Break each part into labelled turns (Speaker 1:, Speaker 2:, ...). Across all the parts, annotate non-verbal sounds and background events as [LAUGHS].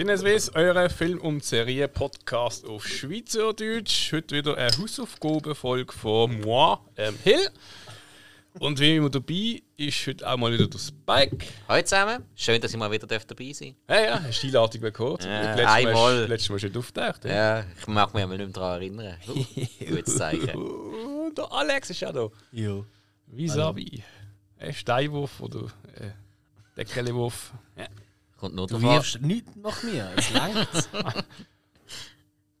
Speaker 1: Sinneswiss, eure Film- und Serie-Podcast auf Schweizerdeutsch. Heute wieder eine Hausaufgabenfolge von moi, ähm, Hill. Und wie immer dabei ist heute auch mal wieder der Spike.
Speaker 2: Hallo zusammen, schön, dass ich mal wieder dabei sein
Speaker 1: Ja, ja, hast du die Einladung bekommen?
Speaker 2: Ja,
Speaker 1: letztes,
Speaker 2: einmal.
Speaker 1: Mal, letztes Mal schon auftaucht.
Speaker 2: darf. Ja, ich mag mich aber nicht mehr daran erinnern. [LAUGHS] Gutes Zeichen.
Speaker 1: Der Alex ist auch da.
Speaker 3: Jo.
Speaker 1: Vis-à-vis. Ein Steinwurf oder äh, Deckelwurf. Ja.
Speaker 2: Kommt nur
Speaker 3: Du
Speaker 2: drauf an.
Speaker 3: wirfst nichts nach mir, es langt. [LAUGHS]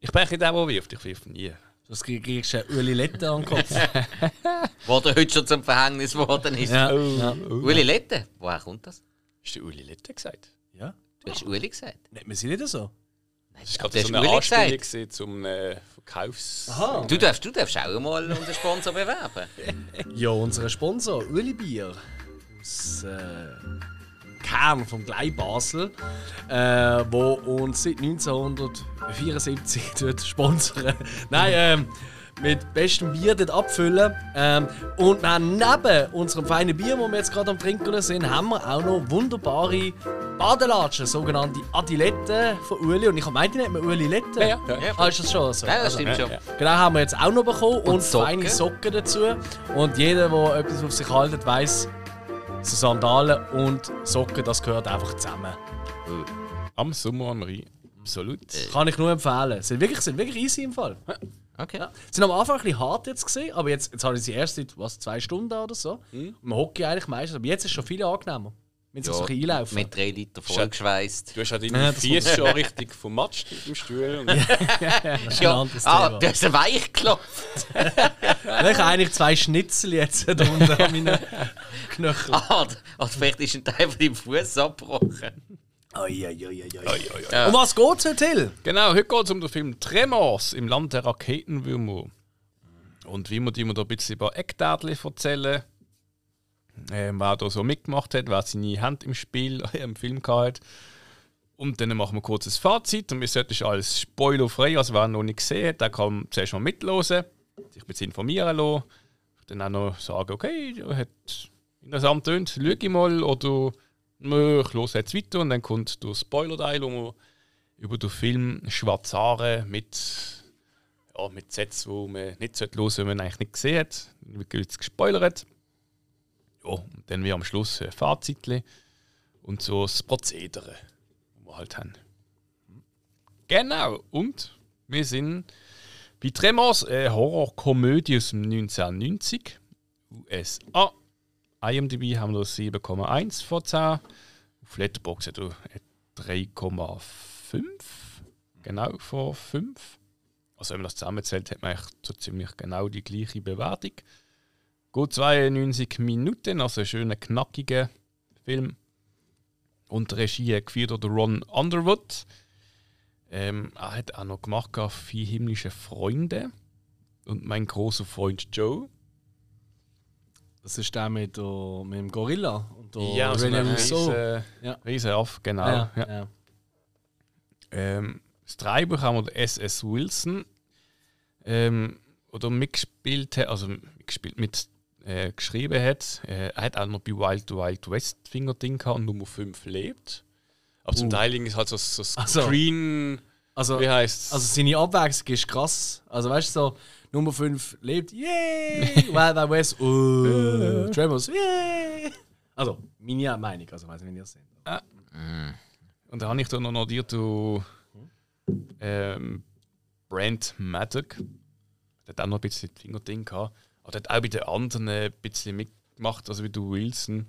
Speaker 1: Ich bin nicht der, der wirft, ich wirf nie.
Speaker 3: Sonst kriegst du eine Uli Lette an den Kopf. [LAUGHS]
Speaker 2: Wo der heute schon zum Verhängnis geworden ist.
Speaker 3: Ja.
Speaker 1: Oh,
Speaker 3: ja.
Speaker 2: Uli Lette, woher kommt das?
Speaker 1: Hast du Uli Lette gesagt?
Speaker 3: ja.
Speaker 2: Du hast Uli gesagt.
Speaker 3: Nennt man sie nicht so?
Speaker 2: Nein,
Speaker 1: Das ist gerade so eine Anspielung zum äh, Verkaufs...
Speaker 3: Aha.
Speaker 2: Du darfst, du darfst auch mal unseren Sponsor bewerben. [LAUGHS]
Speaker 3: Ja, unser Sponsor, Uli Bier. Aus äh, Kern vom Glei Basel. Äh, wo uns seit 1974 [LAUGHS] dort sponsern. Nein, ähm, mit bestem Bier dort abfüllen. Ähm, und dann neben unserem feinen Bier, wo wir jetzt gerade am Trinken sind, haben wir auch noch wunderbare Badelatschen, sogenannte Adiletten von Uli. Und ich meinte, die nennt man Uli Letten.
Speaker 1: Ja, ja, ja.
Speaker 3: Ah, ist das schon so?
Speaker 2: Ja, das
Speaker 3: Also,
Speaker 2: stimmt schon.
Speaker 3: Genau, haben wir jetzt auch noch bekommen. Und,
Speaker 2: Socken.
Speaker 3: feine Socken dazu. Und jeder, der etwas auf sich haltet, weiß, so Sandalen und Socken, das gehört einfach zusammen.
Speaker 1: Am Sommer an Rhein. Absolut.
Speaker 3: Kann ich nur empfehlen. Sind wirklich, sind wirklich easy im Fall.
Speaker 2: Okay.
Speaker 3: Sind am Anfang ein bisschen hart jetzt gesehen, aber jetzt, jetzt habe ich sie erst seit was, zwei Stunden oder so.
Speaker 2: Mhm.
Speaker 3: Man hocke eigentlich meistens, aber jetzt ist es schon viel angenehmer. Wenn sie
Speaker 2: Ja,
Speaker 3: so ein bisschen einlaufen.
Speaker 2: mit drei Liter vollgeschweißt.
Speaker 1: Du hast ja
Speaker 3: Ja,
Speaker 1: deine Fies schon richtig vermatscht mit dem Stuhl. Und [LAUGHS]
Speaker 3: das ist ein
Speaker 2: Ja, ah, du hast weich geklopft.
Speaker 3: Ich habe eigentlich zwei Schnitzel jetzt da unten an meinen Knöcheln.
Speaker 2: Ah, oder vielleicht ist ein Teil von deinem Fuß abgebrochen.
Speaker 3: Oi, oi, oi, oi, oi.
Speaker 2: Ja.
Speaker 3: Um was geht's heute, Till?
Speaker 1: Genau, heute geht es um den Film Tremors im Land der Raketenwürmer. Und wie wir die mir da ein bisschen über Eckdaten erzählen, äh, wer da so mitgemacht hat, wer seine Hand im Spiel [LAUGHS] im Film gehabt. Und dann machen wir kurz ein Fazit und wir sollten alles spoilerfrei, also wer noch nicht gesehen hat, der kann zuerst mal mitlosen, sich ein bisschen informieren lassen, dann auch noch sagen, okay, hat interessant tönt, schau ich mal, oder nö, ich höre jetzt weiter und dann kommt der Spoiler-Teil, wo über den Film Schwarzare mit, ja, mit Sätzen, die man nicht hören sollte, wenn man eigentlich nicht gesehen hat. Jetzt gespoilert. Ja, und dann wie am Schluss ein Fazit und so das Prozedere, das wir halt haben. Genau, und wir sind bei Tremors, eine Horrorkomödie aus dem 1990, USA. IMDb haben wir 7,1 von 10. Auf Letterboxd hat er eine 3,5. Genau von 5. Also wenn man das zusammenzählt, hat man eigentlich so ziemlich genau die gleiche Bewertung. Gut 92 Minuten, also ein schöner, knackiger Film. Und Regie geführt durch Ron Underwood. Ähm, er hat auch noch gemacht «Vier himmlische Freunde» und «Mein großer Freund Joe».
Speaker 3: Das ist der mit, der, mit dem Gorilla und der
Speaker 1: Ja, so
Speaker 3: René Rousseau.
Speaker 1: riesen,
Speaker 3: Ja.
Speaker 1: riesen Aff, genau. Ja.
Speaker 3: ja. Ja.
Speaker 1: Ähm, das Drehbuch haben wir S.S. Wilson ähm, oder mitgespielt also mitgespielt, mit äh, geschrieben hat. Äh, er hat auch noch bei Wild Wild West Finger Ding gehabt und Nummer 5 lebt. Aber zum
Speaker 3: Uh.
Speaker 1: Teil ist halt so, so. Screen,
Speaker 3: Also,
Speaker 1: wie heißt
Speaker 3: also seine Abwechslung ist krass. Also weißt du so, Nummer 5 lebt, yay! [LAUGHS] Wild Wild West, uh, [LAUGHS] Tremors, yay! Also, meine Meinung, also weiß nicht, wie ihr das seht.
Speaker 1: Und da habe ich dann noch notiert, du ähm, Brent Maddock. Der hat auch noch ein bisschen das Fingerding gehabt. Aber der hat auch bei den anderen ein bisschen mitgemacht, also wie du Wilson.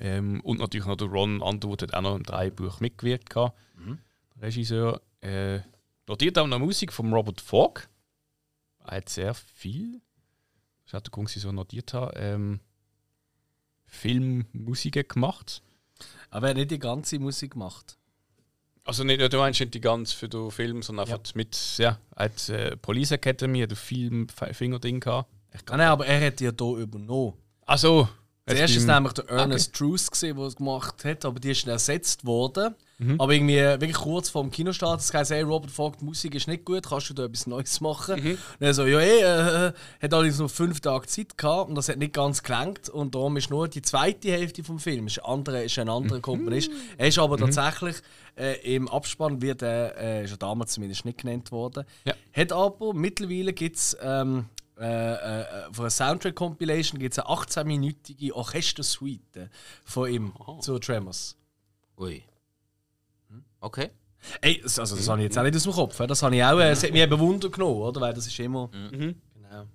Speaker 1: Ähm, und natürlich noch der Ron Underwood hat auch noch im Drehbuch mitgewirkt. Gehabt. Der Regisseur. Äh, notiert auch noch Musik von Robert Fogg. Er hat sehr viel, das hat der Grund, dass ich so notiert habe, ähm, Filmmusiken gemacht.
Speaker 3: Aber er hat nicht die ganze Musik gemacht.
Speaker 1: Also nicht, du meinst nicht die ganz für den Film, sondern einfach mit, ja, er hat äh, Police Academy, hat ein Film Fingerding gehabt. Ich
Speaker 3: Ah, nein, aber er hat ja hier übernommen.
Speaker 1: Also,
Speaker 3: Zuerst
Speaker 1: Jetzt
Speaker 3: ist es
Speaker 1: beim-
Speaker 3: nämlich der Ernest Truce, gewesen, der es gemacht hat, aber die ist dann ersetzt worden. Aber irgendwie äh, wirklich kurz vor dem Kinostart es gesagt, hey, Robert die Musik ist nicht gut, kannst du da etwas Neues machen? Und er so, ja, eh, äh, äh, hat allerdings noch fünf Tage Zeit gehabt und das hat nicht ganz gelangt und darum ist nur die zweite Hälfte vom Film ist, ein anderer, ist ein anderer Komponist. Er ist aber tatsächlich äh, im Abspann wird er, äh, ist er damals zumindest nicht genannt worden.
Speaker 1: Ja.
Speaker 3: Hat aber mittlerweile gibt es ähm, äh, äh, von einer Soundtrack-Compilation gibt es eine 18-minütige Orchestersuite von ihm zu Tremors.
Speaker 2: Ui. Okay.
Speaker 3: Ey, das- also das habe ich jetzt auch nicht aus dem Kopf. Das habe ich auch, äh, es hat mich eben Wunder genommen, oder? Weil das ist immer.
Speaker 1: Mhm.
Speaker 3: Genau.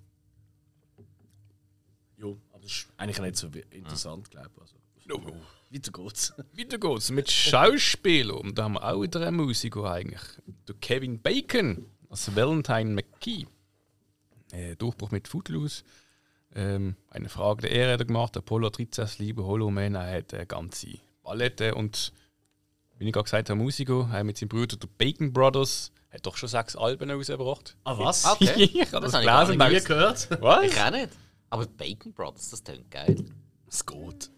Speaker 3: Jo, aber das ist eigentlich nicht so interessant, glaube ich. Also, weiter geht's. [LAUGHS]
Speaker 1: Weiter geht's mit Schauspielern. Und da haben wir auch wieder einen Musiker eigentlich. Der Kevin Bacon als Valentine McKee. Äh, Durchbruch mit Footloose. Ähm, eine Frage der Ehre hat er gemacht. Apollo 13, das liebe Hollow Man. Er hat eine ganze Palette. Und wie ich gerade gesagt habe, Musiker. Er hat mit seinem Bruder, der Bacon Brothers, hat doch schon sechs Alben rausgebracht.
Speaker 3: Ah, was? [LAUGHS]
Speaker 2: Okay.
Speaker 1: ich habe das,
Speaker 2: Das habe ich gar nicht
Speaker 3: gehört? [LAUGHS]
Speaker 1: Was?
Speaker 2: Ich auch nicht. Aber Bacon Brothers, das klingt geil.
Speaker 3: Es geht.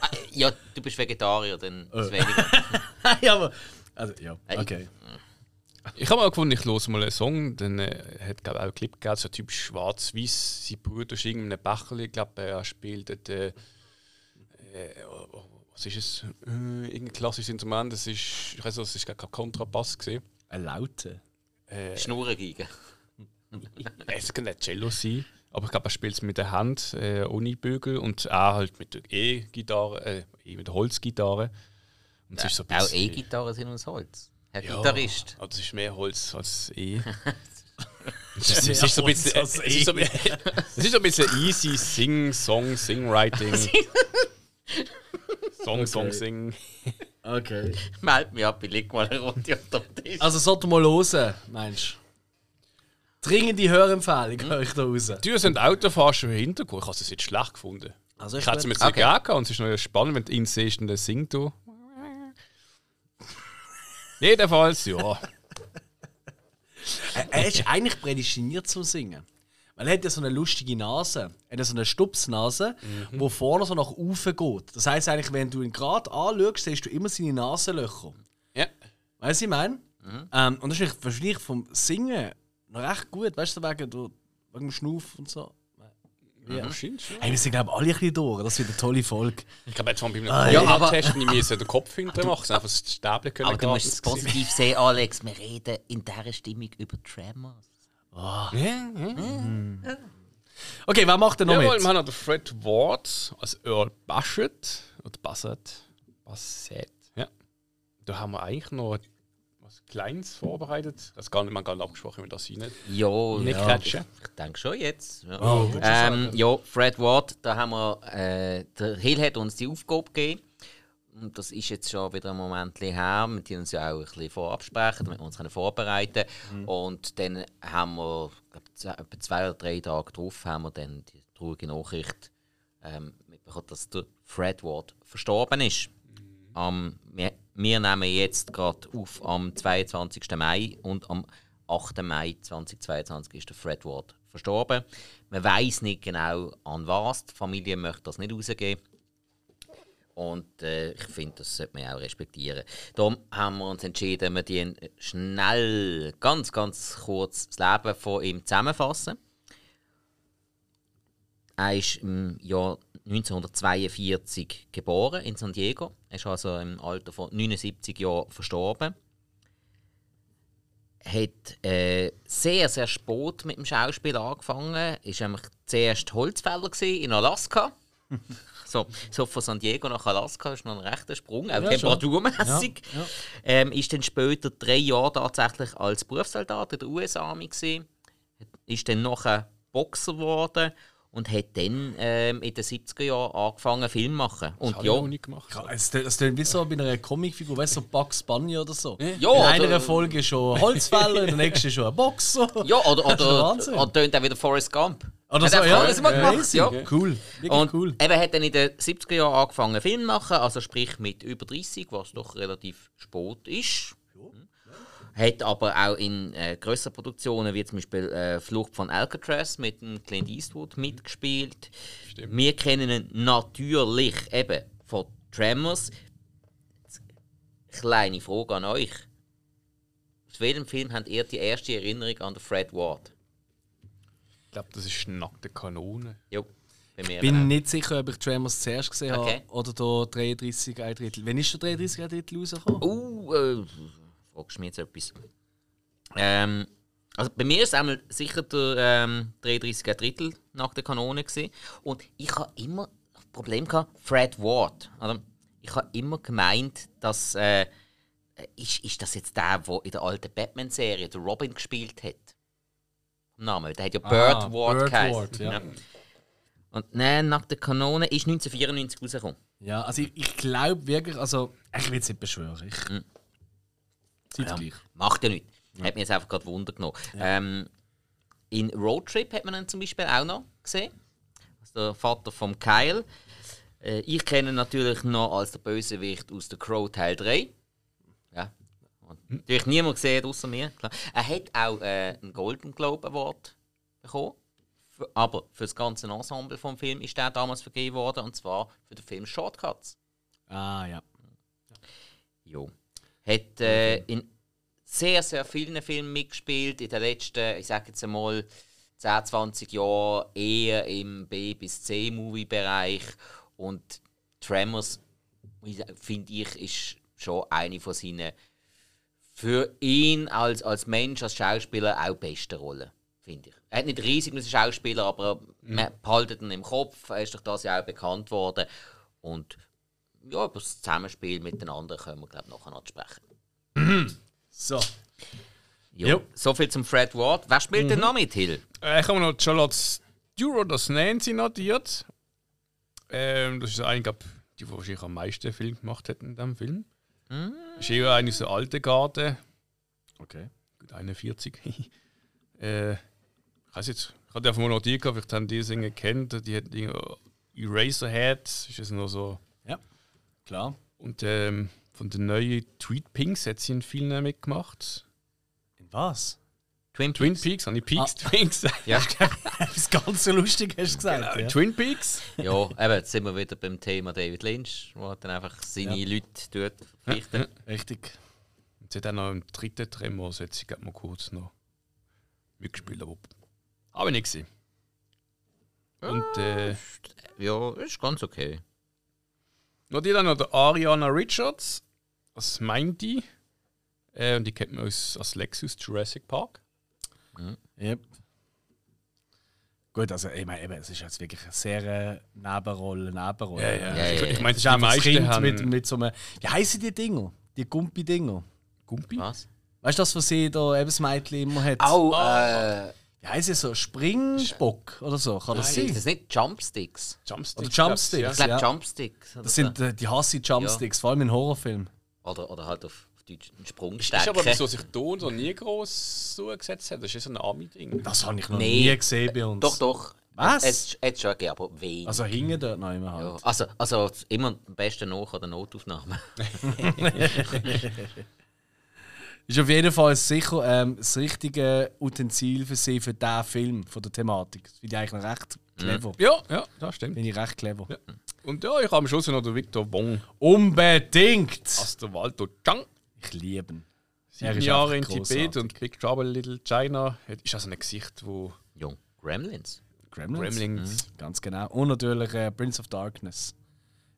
Speaker 2: Ah, äh, ja, du bist Vegetarier, dann ist weniger. [LAUGHS]
Speaker 3: ja, aber. Also, ja, okay.
Speaker 1: Ich habe mal gefunden, ich höre mal einen Song, dann äh, hat glaube auch einen Clip gegeben, so typisch schwarz-weiß. Sein Bruder ist irgendwie in einem Bächerli, ich glaube, er spielt dort, äh, äh, oh, oh, was ist es? Äh, irgendein klassisches Instrument, das ist, ich weiß nicht, das ist gar kein Kontrabass gesehen.
Speaker 3: Eine Laute.
Speaker 2: Schnurrengeige. [LAUGHS]
Speaker 1: Es kann nicht Cello sein, aber ich glaube, er spielt es mit der Hand, äh, ohne Bügel und er halt mit der E-Gitarre, äh, E- mit der Holzgitarre. Und ist so
Speaker 2: Auch E-Gitarren sind aus Holz. Herr
Speaker 1: Ja,
Speaker 2: Gitarrist.
Speaker 1: aber das ist mehr Holz als E. [LAUGHS] Es ist, es ist so ein bisschen,
Speaker 3: Holz
Speaker 1: es
Speaker 3: als
Speaker 1: ist so, es ist so ein bisschen easy Sing, Song, Sing-Writing. [LAUGHS] Song, Song, Sing.
Speaker 3: Okay.
Speaker 2: Meld mich ab, ich leg mal eine Runde auf den Tisch.
Speaker 3: Also, sollte mal hören, meinst du? Dringende Hörempfehlung, höre ich da raus.
Speaker 1: Die sind Autofahrer schon im Hintergrund. Ich habe es jetzt schlecht gefunden.
Speaker 3: Also,
Speaker 1: Ich hätte es mir jetzt
Speaker 2: Okay.
Speaker 1: nicht gegeben und es ist noch spannend, wenn du ihn siehst und er singt. Du. Jedenfalls, ja. [LAUGHS]
Speaker 3: Er, ist eigentlich prädestiniert zum Singen. Weil er hat ja so eine lustige Nase. Er hat ja so eine Stupsnase, wo vorne so nach oben geht. Das heisst eigentlich, wenn du ihn gerade anschaust, siehst du immer seine Nasenlöcher.
Speaker 1: ja.
Speaker 3: Weißt du, was ich meine? Ähm, und das ist eigentlich wahrscheinlich vom Singen noch recht gut. Weißt du, wegen, wegen dem Schnuff und so. Ja.
Speaker 1: Schon.
Speaker 3: Hey, wir sind, glaube ich, alle ein bisschen durch. Das wird eine tolle Folge.
Speaker 1: Ich glaube, jetzt von beim
Speaker 3: Ah,
Speaker 2: ja, aber-
Speaker 1: Test nicht müssen den Kopf hinter machen, sondern einfach das Stäbchen können
Speaker 2: Aber du musst es positiv sehen, Alex. Wir reden in dieser Stimmung über Tremors.
Speaker 1: Ja, ja.
Speaker 3: Okay, wer macht denn noch
Speaker 1: Jawohl,
Speaker 3: mit?
Speaker 1: wir haben noch den Fred Ward als Earl Bassett. Oder Bassett. Bassett. Ja. Da haben wir eigentlich noch was Kleines vorbereitet. Das nicht, man gar nicht abgesprochen, wenn wir das rein
Speaker 2: Ja,
Speaker 1: nicht
Speaker 2: ja.
Speaker 1: catchen.
Speaker 2: Ich denke schon jetzt. Ja,
Speaker 3: Oh,
Speaker 2: ähm, ja Fred Ward, da haben wir, äh, der Hill hat uns die Aufgabe gegeben. Und das ist jetzt schon wieder ein Moment her. Wir die uns ja auch ein bisschen vorabsprechen, damit wir uns vorbereiten können. Und dann haben wir, glaub, zwei, etwa zwei oder drei Tage drauf, haben wir dann die traurige Nachricht ähm, mitbekommen, dass der Fred Ward verstorben ist. Am, wir, wir nehmen jetzt gerade auf am 22. Mai und am 8. Mai 2022 ist der Fred Ward verstorben. Man weiß nicht genau an was. Die Familie möchte das nicht rausgeben. Und äh, ich finde, das sollte man auch respektieren. Darum haben wir uns entschieden, wir die schnell, ganz, ganz kurz das Leben von ihm zusammenfassen. Er ist im Jahr 1942 geboren in San Diego. Er ist also im Alter von 79 Jahren verstorben. Hat äh, sehr, sehr spät mit dem Schauspiel angefangen. Ist nämlich zuerst Holzfäller in Alaska. [LAUGHS] so, so von San Diego nach Alaska ist noch ein rechter Sprung, auch
Speaker 3: Ja,
Speaker 2: temperaturmäßig.
Speaker 3: Ja, ja.
Speaker 2: Ähm, ist dann später drei Jahre tatsächlich als Berufssoldat in der US-Army. Ist dann nachher Boxer geworden und hat dann ähm, in den 70er Jahren angefangen Film zu machen. Und
Speaker 1: ich
Speaker 2: ja,
Speaker 1: noch nicht gemacht.
Speaker 3: Ja, Es wie so bei einer Comicfigur, weißt du, so Bugs Bunny oder so.
Speaker 2: Ja,
Speaker 3: in
Speaker 2: oder-
Speaker 3: einer Folge schon Holzfäller, in der nächsten schon ein Boxer. [LAUGHS]
Speaker 2: ja oder,
Speaker 3: Das
Speaker 2: oder,
Speaker 3: Wahnsinn.
Speaker 2: oder tönt auch wieder Forrest Gump.
Speaker 3: Oder
Speaker 2: Hat
Speaker 3: so,
Speaker 2: er
Speaker 3: ja.
Speaker 2: alles mal gemacht, ja.
Speaker 3: Cool, wirklich
Speaker 2: Und
Speaker 3: cool.
Speaker 2: eben hat dann in den 70er Jahren angefangen Film zu machen, also sprich mit über 30, was doch relativ spät ist. Hat aber auch in äh, größeren Produktionen, wie zum Beispiel äh, Flucht von Alcatraz mit dem Clint Eastwood mitgespielt.
Speaker 1: Stimmt.
Speaker 2: Wir kennen ihn natürlich eben von Tremors. Kleine Frage an euch. Aus welchem Film habt ihr die erste Erinnerung an den Fred Ward?
Speaker 1: Ich glaube, das ist nackte Kanone.
Speaker 2: Jo, mir.
Speaker 3: bin nicht sicher, ob ich Tremors zuerst gesehen
Speaker 2: Okay.
Speaker 3: habe oder der 33 ein Drittel. Wann ist der 33 ein Drittel rausgekommen?
Speaker 2: Uh, äh, fragst du mich jetzt etwas? Ähm, also bei mir ist es einmal sicher der ähm, 33 Drittel nach der Kanone gewesen. Und ich habe immer das Problem gehabt, Fred Ward. Also, ich habe immer gemeint, dass äh, ist, ist das jetzt der, der in der alten Batman-Serie der Robin gespielt hat? Name, der hat ja Bird
Speaker 3: Ah,
Speaker 2: Ward geheißen.
Speaker 3: Ward, ja.
Speaker 2: Und nein, nach der Kanone ist 1994 rausgekommen.
Speaker 3: Ja, also ich, ich glaube wirklich, also ich will es nicht beschwören. Ich,
Speaker 2: Mhm.
Speaker 3: Seid
Speaker 2: Ja, macht ja nichts. Hat mich jetzt einfach gerade Wunder genommen. Ähm, in Road Trip hat man ihn zum Beispiel auch noch gesehen. Also der Vater von Kyle. Äh, ich kenne ihn natürlich noch als der Bösewicht aus der Crow Teil 3. Ja. Und natürlich niemand gesehen, außer mir. Klar. Er hat auch äh, einen Golden Globe Award bekommen. Für, aber für das ganze Ensemble vom Film ist der damals vergeben worden. Und zwar für den Film Shortcuts.
Speaker 3: Ah ja.
Speaker 2: Jo. Hat äh, in sehr, sehr vielen Filmen mitgespielt. In den letzten, ich sage jetzt einmal, 10, 20 Jahren eher im B- bis C-Movie-Bereich. Und Tremors, finde ich, ist schon eine von seinen für ihn als, als Mensch, als Schauspieler auch beste Rollen, finde ich. Er hat nicht riesig als Schauspieler, aber man behaltet ihn im Kopf. Er ist durch das ja auch bekannt worden. Und ja, über das Zusammenspiel mit den anderen können wir, glaube ich, nachher noch sprechen.
Speaker 3: So.
Speaker 2: Jo.
Speaker 3: Jo.
Speaker 2: So viel zum Fred Ward. Wer spielt denn noch mit, Hill?
Speaker 1: Äh, ich habe noch Charlotte Stewart als Nancy notiert. Ähm, das ist eine, glaub, die, die wahrscheinlich am meisten Film gemacht hat in diesem Film.
Speaker 2: Hm?
Speaker 1: Ist eher eine so alte Garde.
Speaker 3: Okay.
Speaker 1: Gut, 41. [LAUGHS] äh, ich weiß jetzt, ich hatte einfach mal notiert, gehabt, vielleicht haben die Sänger kennt, die hätten Eraserhead, ist es noch so.
Speaker 3: Ja. Klar.
Speaker 1: Und ähm, von den neuen Tweet Pinks hat sie in vielen mitgemacht.
Speaker 3: In was?
Speaker 2: Twin
Speaker 1: Twin
Speaker 2: Peaks?
Speaker 1: Peaks, habe ich Peaks Twins?
Speaker 2: Ja. [LAUGHS]
Speaker 3: Das ganz so lustig hast du gesagt. ja.
Speaker 1: Twin Peaks?
Speaker 2: ja, eben, jetzt sind wir wieder beim Thema David Lynch, wo er dann einfach seine
Speaker 3: Ja.
Speaker 2: Leute tut verpflichten.
Speaker 3: Richtig.
Speaker 1: Und sie hat auch noch im dritten Tremor, hat sie gerade mal kurz noch mitgespielt, aber habe ich nicht gesehen. Und äh,
Speaker 2: Ja, ist ganz okay.
Speaker 1: Noch die dann noch der Ariana Richards, als Mindy. Äh, und die kennt man als, als Lexus Jurassic Park.
Speaker 3: Yep. Gut, also ich meine, eben, es ist jetzt wirklich eine sehr äh, Nebenrolle, Nebenrolle.
Speaker 2: ja, ja.
Speaker 1: Ich, ich meine,
Speaker 3: Das ist
Speaker 1: die
Speaker 3: einfach das
Speaker 1: meisten
Speaker 3: Kind
Speaker 1: haben
Speaker 3: mit, mit so einem. Wie heißen die Dinger? Die Gumpi-Dinger.
Speaker 1: Gumpi.
Speaker 2: Was?
Speaker 3: Weißt du, das, was sie da eben das Mädchen immer hat?
Speaker 2: Au, äh,
Speaker 3: Wie heißt sie so? Springbock oder so? Kann das
Speaker 2: sind
Speaker 3: sein?
Speaker 2: das nicht Jumpsticks?
Speaker 1: Jumpsticks.
Speaker 3: Oder Jumpsticks.
Speaker 2: Ich glaube
Speaker 3: Ja.
Speaker 2: Jumpsticks. Oder
Speaker 3: Das sind äh, die hasse Jumpsticks, vor allem in Horrorfilmen.
Speaker 2: so. oder, oder halt auf, auf Deutsch einen
Speaker 1: Ja.
Speaker 2: Sprungstärke.
Speaker 1: Ist aber wieso sich Ton so nie groß zugesetzt hat. Das ist ja so ein Army-Ding.
Speaker 3: Das habe ich noch
Speaker 2: Nee.
Speaker 3: nie gesehen bei uns.
Speaker 2: Doch, doch.
Speaker 3: Was?
Speaker 2: Es es schon gegeben, aber wenig.
Speaker 3: Also hingen dort noch immer
Speaker 2: ja.
Speaker 3: halt.
Speaker 2: also, also immer am besten nach oder Notaufnahme. [LAUGHS] [LAUGHS]
Speaker 3: Ist auf jeden Fall sicher ähm, das richtige Utensil für sie für diesen Film, von der Thematik. Das finde ich eigentlich noch recht clever.
Speaker 1: Ja, ja, das stimmt.
Speaker 3: Finde ich recht clever.
Speaker 1: Ja. Und ja, ich habe am Schluss noch den Victor Wong
Speaker 3: Unbedingt!
Speaker 1: als der Walter Chang.
Speaker 3: Ich liebe ihn.
Speaker 1: Sieben
Speaker 3: ist
Speaker 1: Jahre in
Speaker 3: einfach
Speaker 1: Tibet und Big Trouble in Little China. Hat- Ist also ein Gesicht, wo
Speaker 2: Jung. Gremlins.
Speaker 3: Gremlins.
Speaker 1: Gremlins.
Speaker 3: Ganz genau. Und natürlich äh, Prince of Darkness.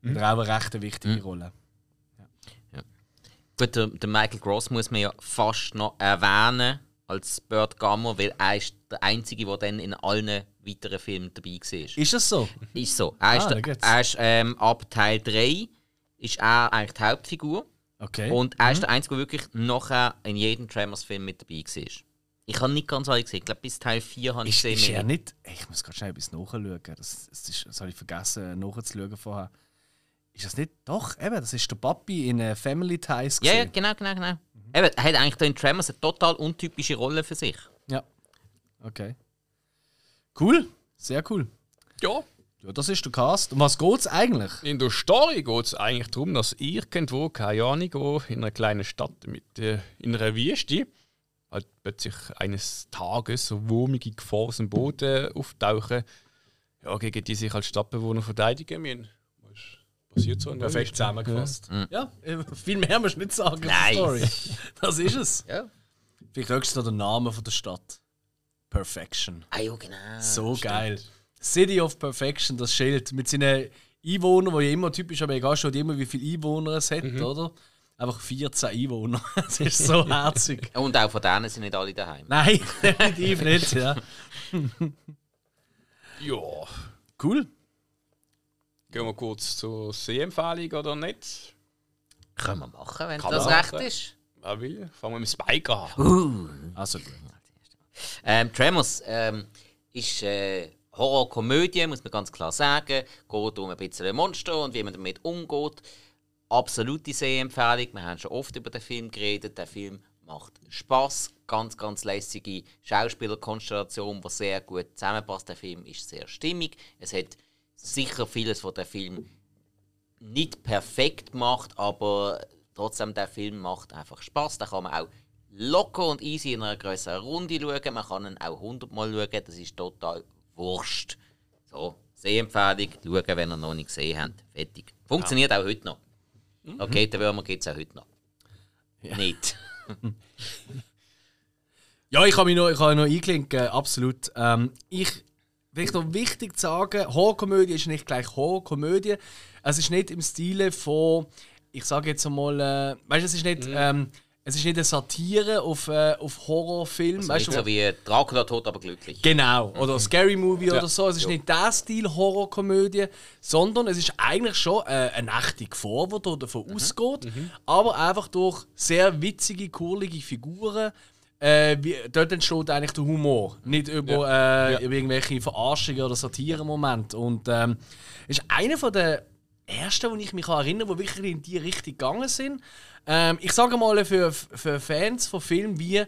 Speaker 3: Mhm. Hat auch eine recht wichtige Rolle.
Speaker 2: Gut, der, der Michael Gross muss man ja fast noch erwähnen als Bird Gamma, weil er ist der Einzige, der dann in allen weiteren Filmen dabei war.
Speaker 3: Ist das so?
Speaker 2: Ist so. Er ist,
Speaker 3: Ah,
Speaker 2: der, er ist ähm, ab Teil 3 ist er eigentlich die Hauptfigur.
Speaker 3: Okay.
Speaker 2: Und er ist der Einzige, der wirklich nachher in jedem Tremors-Film mit dabei war. Ich habe nicht ganz alle gesehen. Ich glaube, bis Teil 4 habe ich
Speaker 3: ist,
Speaker 2: gesehen.
Speaker 3: ist er nicht. Ich muss gerade schnell etwas nachschauen. Das, das, ist, das habe ich vergessen nachzuschauen vorher. Ist das nicht? Doch, eben, das ist der Papi in äh, Family Ties.
Speaker 2: ja, ja, genau, genau, genau. Eben, er hat eigentlich da in Tremors eine total untypische Rolle für sich.
Speaker 3: ja. Okay. Cool. Sehr cool.
Speaker 1: Ja,
Speaker 3: Ja, das ist der Cast. Um was geht es eigentlich?
Speaker 1: In der Story geht es eigentlich darum, dass irgendwo, keine Ahnung, wo, in einer kleinen Stadt mit, äh, in einer Wüste halt plötzlich eines Tages so wurmige Gefahr aus dem Boden auftauchen, ja, gegen die sich als Stadtbewohner verteidigen müssen. Passiert so
Speaker 3: Perfekt
Speaker 1: Wüste?
Speaker 3: zusammengefasst. Ja, äh, [LAUGHS] viel mehr musst du nicht sagen
Speaker 2: Nice.
Speaker 3: Story. [LAUGHS] Das ist es.
Speaker 2: Ja.
Speaker 3: Vielleicht höchstens noch der Name von der Stadt. Perfection.
Speaker 2: Ah, ja, genau.
Speaker 3: So geil. City of Perfection, das Schild mit seinen Einwohnern, wo ja immer typisch, aber egal schon immer, wie viele Einwohner es hat, oder? Einfach 14 Einwohner. [LAUGHS] Das ist so herzig.
Speaker 2: Und auch von denen sind nicht alle daheim.
Speaker 3: Nein, definitiv nicht, ja.
Speaker 1: Ja.
Speaker 3: Cool.
Speaker 1: Gehen wir kurz zur Sehempfehlung oder nicht?
Speaker 2: Können wir machen, wenn
Speaker 1: Kann
Speaker 2: das recht
Speaker 1: machen.
Speaker 2: ist.
Speaker 1: Wer will? Fangen wir mit Spike an.
Speaker 3: Also gut.
Speaker 2: Ähm, Tremors ähm, ist äh, Horrorkomödie, muss man ganz klar sagen. Geht um ein bisschen Monster und wie man damit umgeht. Absolute Sehempfehlung. Wir haben schon oft über den Film geredet. Der Film macht Spaß. Ganz, ganz lässige Schauspielerkonstellation, die sehr gut zusammenpasst. Der Film ist sehr stimmig. Es hat sicher vieles von der Film nicht perfekt gemacht, aber trotzdem der Film macht einfach Spaß. Da kann man auch locker und easy in einer größeren Runde schauen. Man kann ihn auch 100 Mal schauen. Das ist total wurscht. So, Sehempfehlung, schauen, wenn ihr noch nicht gesehen habt. Fertig. Funktioniert auch heute noch. Okay, den Würmer gibt es auch heute noch. Nicht. [LAUGHS]
Speaker 3: Ja, ich habe mich noch, ich habe noch einklinken, absolut. Ähm, ich vielleicht noch wichtig zu sagen, Horrorkomödie ist nicht gleich Horrorkomödie. Es ist nicht im Stile von, ich sage jetzt einmal, äh, weißt du, es ist nicht, ähm, es ist nicht eine Satire auf, äh, auf Horrorfilm, weißt
Speaker 2: Nicht
Speaker 3: du,
Speaker 2: so wie Dracula tot, aber glücklich.
Speaker 3: Genau, oder Scary Movie oder so. Es ist nicht der Stil Horrorkomödie, sondern es ist eigentlich schon äh, eine echte Gefahr, die da davon ausgeht, aber einfach durch sehr witzige, kurlige Figuren. Äh, wie, dort entsteht eigentlich der Humor, nicht über, Äh, über irgendwelche Verarschungen oder Satiremomente. Und ähm, ist einer von der ersten, wo ich mich kann, die wirklich in die Richtung gegangen sind. Ähm, ich sage mal, für, für Fans von Filmen wie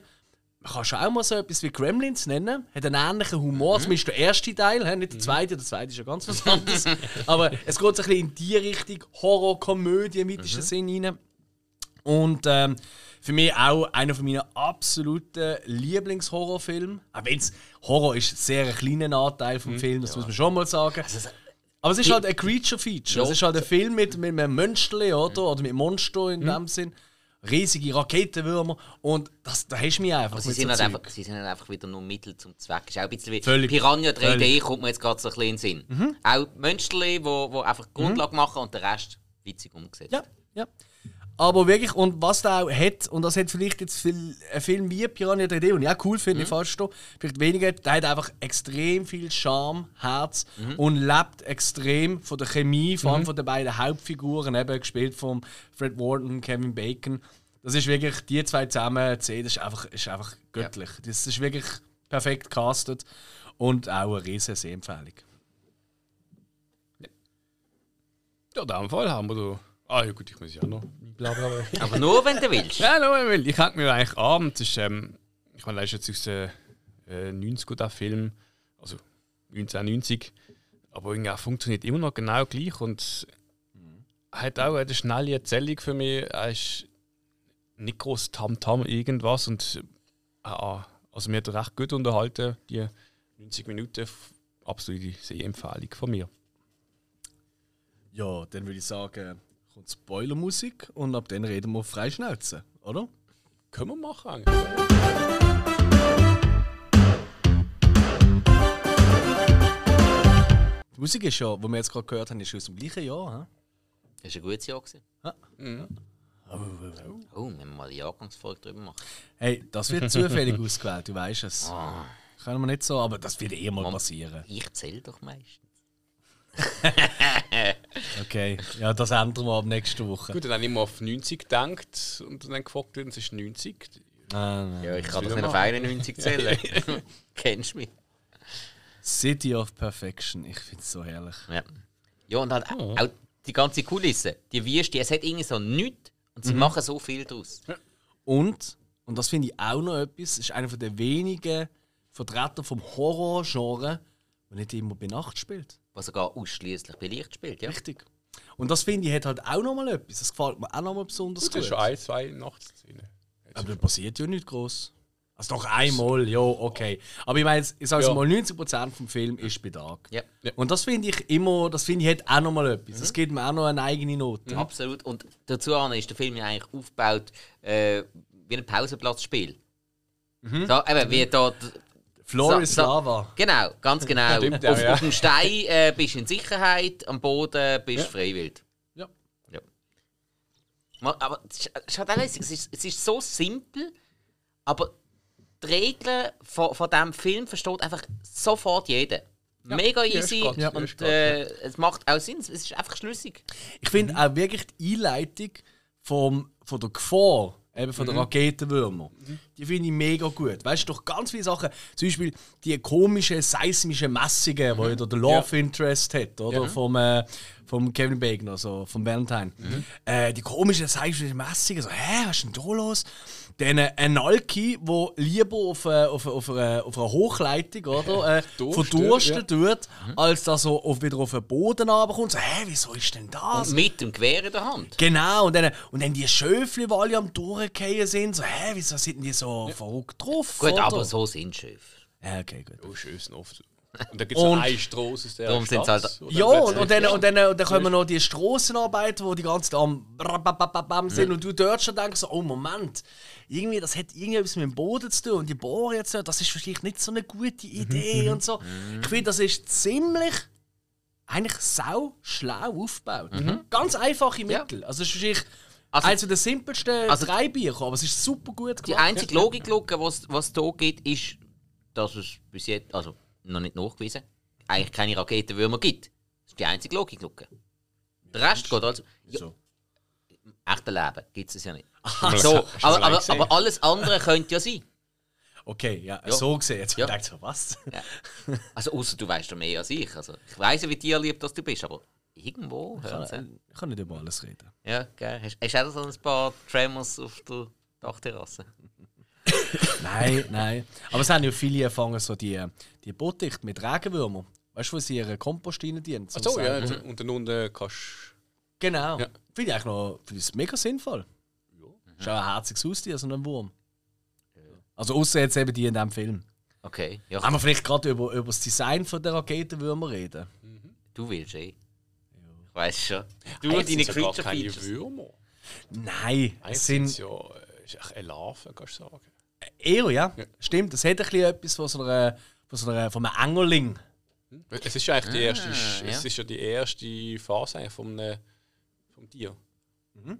Speaker 3: man kann schon auch mal so etwas wie Gremlins nennen. Hat einen ähnlichen Humor, zumindest der erste Teil, nicht der zweite. Der zweite ist ja ganz was anderes. Aber es geht so ein bisschen in die Richtung Horror-Komödie im weitesten Sinn rein. Und ähm, für mich auch einer von meinen absoluten Lieblingshorrorfilme. Auch wenn es Horror ist, sehr ein kleiner Anteil vom Film, das muss man schon mal sagen. Aber es ist halt ein Creature-Feature. Es ist halt ein Film mit, mit einem Monsterli, oder? Oder mit Monster in dem Sinn. Riesige Raketenwürmer. Und das, da hast du mich einfach.
Speaker 2: Aber sie sind,
Speaker 3: so
Speaker 2: halt einfach, sie sind halt einfach wieder nur Mittel zum Zweck. Ist auch ein bisschen wie
Speaker 3: Völlig.
Speaker 2: Piranha 3D
Speaker 3: Völlig.
Speaker 2: kommt mir jetzt gerade so ein bisschen in den Sinn. Auch Mönsterli, wo, wo einfach die Grundlage machen und der Rest witzig umgesetzt.
Speaker 3: Ja, ja. Aber wirklich, und was der auch hat, und das hat vielleicht jetzt viel, ein Film wie Piranha 3D, und ich auch cool finde, ich falsch stehe, vielleicht weniger, der hat einfach extrem viel Charme, Herz und lebt extrem von der Chemie, vor allem von den beiden Hauptfiguren, eben gespielt von Fred Warden und Kevin Bacon. Das ist wirklich, die zwei zusammen zu sehen, das ist einfach, ist einfach göttlich. Das ist wirklich perfekt castet und auch eine riesige Sehempfehlung.
Speaker 1: Ja, in dem Fall haben wir da. Ah, ja, gut, ich muss ja auch noch blablabla. [LAUGHS]
Speaker 2: Aber nur, wenn du willst.
Speaker 1: Ja, no, ich will. Ich hänge mir eigentlich an. Das ist, ähm, ich meine, das ist jetzt aus den äh, 90er der Film, also 1990. Aber irgendwie auch funktioniert immer noch genau gleich und hat auch eine schnelle Erzählung für mich. Er ist nicht groß Tamtam irgendwas und äh, also mir hat recht gut unterhalten, die 90 Minuten. Absolute Sehempfehlung von mir.
Speaker 3: Ja, dann würde ich sagen, kommt Spoilermusik und ab dann reden wir frei Schnauze, oder?
Speaker 1: Können wir machen eigentlich.
Speaker 3: Die Musik ist ja, die wir jetzt gerade gehört haben, ist aus dem gleichen Jahr. hä?
Speaker 2: Das war ein gutes Jahr. Gewesen.
Speaker 3: Ja.
Speaker 2: Oh, wir müssen mal eine Jahrgangsfolge drüber machen.
Speaker 3: Hey, das wird zufällig [LAUGHS] ausgewählt, du weißt es.
Speaker 2: Ah,
Speaker 3: Können wir nicht so, aber das wird eh mal passieren.
Speaker 2: ich zähle doch meistens. [LAUGHS]
Speaker 3: Okay, ja, das ändern wir ab nächste Woche.
Speaker 1: Gut, dann habe ich immer auf 90 gedacht und dann gefragt, es ist 90.
Speaker 3: Ah, nein.
Speaker 2: Ja, ich kann doch
Speaker 1: ich
Speaker 2: nicht auf
Speaker 1: machen.
Speaker 2: 91 zählen. [LAUGHS] Kennst du mich?
Speaker 3: City of Perfection, ich finde es so herrlich.
Speaker 2: Ja. Ja, und halt auch die ganze Kulisse, die Wüste, es hat irgendwie so nichts und sie machen so viel draus.
Speaker 3: Und, und das finde ich auch noch etwas, ist einer der wenigen Vertreter vom Horror-Genre, der nicht immer bei Nacht spielt.
Speaker 2: Was sogar ausschließlich bei Licht spielt. Ja?
Speaker 3: Richtig. Und das finde ich hat halt auch nochmal etwas. Das gefällt mir auch nochmal besonders
Speaker 1: Das
Speaker 3: gut.
Speaker 1: ist schon ein, zwei Nachtszenen.
Speaker 3: Aber da passiert ja nicht groß. Also doch einmal, ja, okay. Aber ich meine, ich sage
Speaker 1: Ja.
Speaker 3: mal, 90% vom Film ist bei Tag.
Speaker 2: Ja.
Speaker 3: Und das finde ich immer, das finde ich hat auch nochmal etwas. Das gibt mir auch noch eine eigene Note.
Speaker 2: Absolut. Und dazu an ist der Film ja eigentlich aufgebaut äh, wie ein Pausenplatzspiel.
Speaker 3: Mhm.
Speaker 2: So, eben, wie da.
Speaker 3: Floor is
Speaker 2: so-
Speaker 3: Lava.
Speaker 2: Genau, ganz [LAUGHS] genau.
Speaker 1: Stimmt auch,
Speaker 2: auf,
Speaker 1: ja.
Speaker 2: auf dem Stein äh, bist du in Sicherheit, am Boden bist du freiwillig.
Speaker 3: Ja.
Speaker 2: Ja. Aber es ist- es ist halt. Es ist, es ist so simpel, aber die Regeln von, von diesem Film versteht einfach sofort jeder. Mega
Speaker 1: ja, ist
Speaker 2: easy
Speaker 1: grad, ja,
Speaker 2: und äh, es macht auch Sinn. Es ist einfach schlüssig.
Speaker 3: Ich finde auch wirklich die Einleitung vom, von der Gefahr, eben von
Speaker 1: Mhm.
Speaker 3: den Raketenwürmern, die finde ich mega gut. Weißt du, doch ganz viele Sachen, zum Beispiel die komischen seismischen Messungen,
Speaker 1: Mhm.
Speaker 3: die ja der Love Interest hat, oder? Vom, äh, vom Kevin Bacon, also vom Valentine.
Speaker 1: Mhm.
Speaker 3: Äh, die komischen seismischen Messungen, so, hä, was ist denn da los? Dann äh, ein Nalki, der lieber auf, äh, auf, auf, einer- auf einer Hochleitung oder, [LAUGHS] äh,
Speaker 1: Durst,
Speaker 3: verdursten
Speaker 1: ja.
Speaker 3: tut, als dass er auf, wieder auf den Boden runterkommt. So, hä, wieso ist denn das?
Speaker 2: Mit dem Gewehr in der Hand.
Speaker 3: Genau, und dann, und dann die Schöfli, die alle am Durchgehen sind, so, hä, wieso sind die so verrückt drauf?
Speaker 2: Gut,
Speaker 3: oder?
Speaker 2: aber so sind Schiffe.
Speaker 3: Ja, okay, gut.
Speaker 1: Oh, schön oft. Und da gibt es eine Straße aus der
Speaker 2: Darum sind's halt-
Speaker 3: Ja,
Speaker 1: dann
Speaker 3: und, und, dann, und, dann, und dann kommen noch die Strassenarbeiter, die die ganze Zeit am sind und du dort schon denkst, so, oh Moment, irgendwie, das hat irgendwie etwas mit dem Boden zu tun und die Bohrer jetzt, das ist vielleicht nicht so eine gute Idee und so. Ich finde, das ist ziemlich, eigentlich sau schlau aufgebaut. Ganz einfache
Speaker 2: Ja.
Speaker 3: Mittel. Also es ist wahrscheinlich
Speaker 2: Also-
Speaker 3: eines der simpelsten
Speaker 2: Also-
Speaker 3: drei Bücher, aber es ist super gut
Speaker 2: Die
Speaker 3: gemacht.
Speaker 2: einzige Logiklücke, was was da gibt, ist, dass es bis jetzt, also noch nicht nachgewiesen, eigentlich keine Raketenwürmer gibt. Das ist die einzige Logiklücke. Der Rest geht also. Ja,
Speaker 3: So.
Speaker 2: Im echten Leben gibt es ja nicht. [LAUGHS]
Speaker 1: mal-
Speaker 2: So, aber, aber, aber alles andere könnte ja sein.
Speaker 3: Okay, ja,
Speaker 2: Ja.
Speaker 3: so gesehen. Jetzt
Speaker 2: Ja.
Speaker 3: ich so, was?
Speaker 2: Ja. [LAUGHS] Also außer du weißt ja mehr als ich. Also, ich weiß ja, wie tierlieb das du bist, aber irgendwo
Speaker 3: Ich
Speaker 2: es
Speaker 3: kann, ich kann nicht über alles reden.
Speaker 2: Ja, geil. Hast, hast du auch so ein paar Tremors auf der Dachterrasse? [LAUGHS]
Speaker 3: Nein, nein. Aber es haben ja viele erfangen, so die, die Bootdicht mit Regenwürmern. Weißt du, wo sie ihre Kompost rein dienen?
Speaker 1: Ach so, ja,
Speaker 3: Saugen?
Speaker 1: und dann unten kannst
Speaker 3: Genau.
Speaker 1: Ja.
Speaker 3: Finde ich eigentlich noch finde ich mega sinnvoll. Ist auch ein herziges Haustier, so ein Wurm. Also außer jetzt eben die in diesem Film.
Speaker 2: Okay. Ja,
Speaker 3: Haben wir vielleicht gerade über, über das Design von der Raketenwürmer reden?
Speaker 2: du willst eh. Ich weiß schon. Du und deine
Speaker 1: sind sogar
Speaker 2: Creature
Speaker 1: keine
Speaker 2: Features.
Speaker 1: Würmer.
Speaker 3: Nein, es
Speaker 1: sind ja äh, ist echt eine Larve, kannst du sagen.
Speaker 3: Eher, ja.
Speaker 1: Ja.
Speaker 3: Stimmt, es hat ein bisschen etwas von so einer, von so einer, von einem Engerling.
Speaker 1: Es ist ja eigentlich die erste,
Speaker 2: Ah,
Speaker 1: es
Speaker 2: ja.
Speaker 1: ist ja die erste Phase vom, äh, vom Tier.
Speaker 3: Mhm.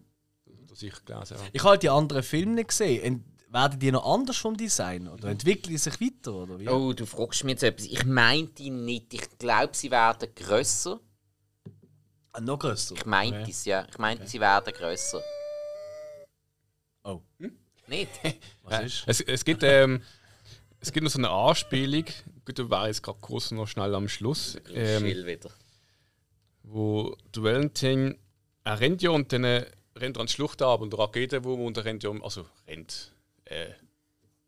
Speaker 1: Das ich gelesen habe.
Speaker 3: Ich habe die anderen Filme nicht gesehen. Ent werden die noch anders vom Design? Oder entwickeln die sich weiter? Oder wie?
Speaker 2: Oh, du fragst mich jetzt etwas. Ich meinte nicht. Ich glaube, sie werden grösser.
Speaker 3: Ah, noch größer?
Speaker 2: Ich meinte
Speaker 3: Okay.
Speaker 2: es, ja. Ich meinte, sie werden grösser.
Speaker 3: Oh,
Speaker 2: Nicht? [LAUGHS]
Speaker 3: was ist?
Speaker 1: Es, es, gibt, ähm, es gibt noch so eine Anspielung, gut, da war jetzt gerade kurz noch schnell am Schluss, ähm,
Speaker 2: wieder.
Speaker 1: wo der Valentin, er rennt ja und dann äh, rennt er an die Schlucht ab und der Raketenwurm und er rennt ja, um- also rennt, äh,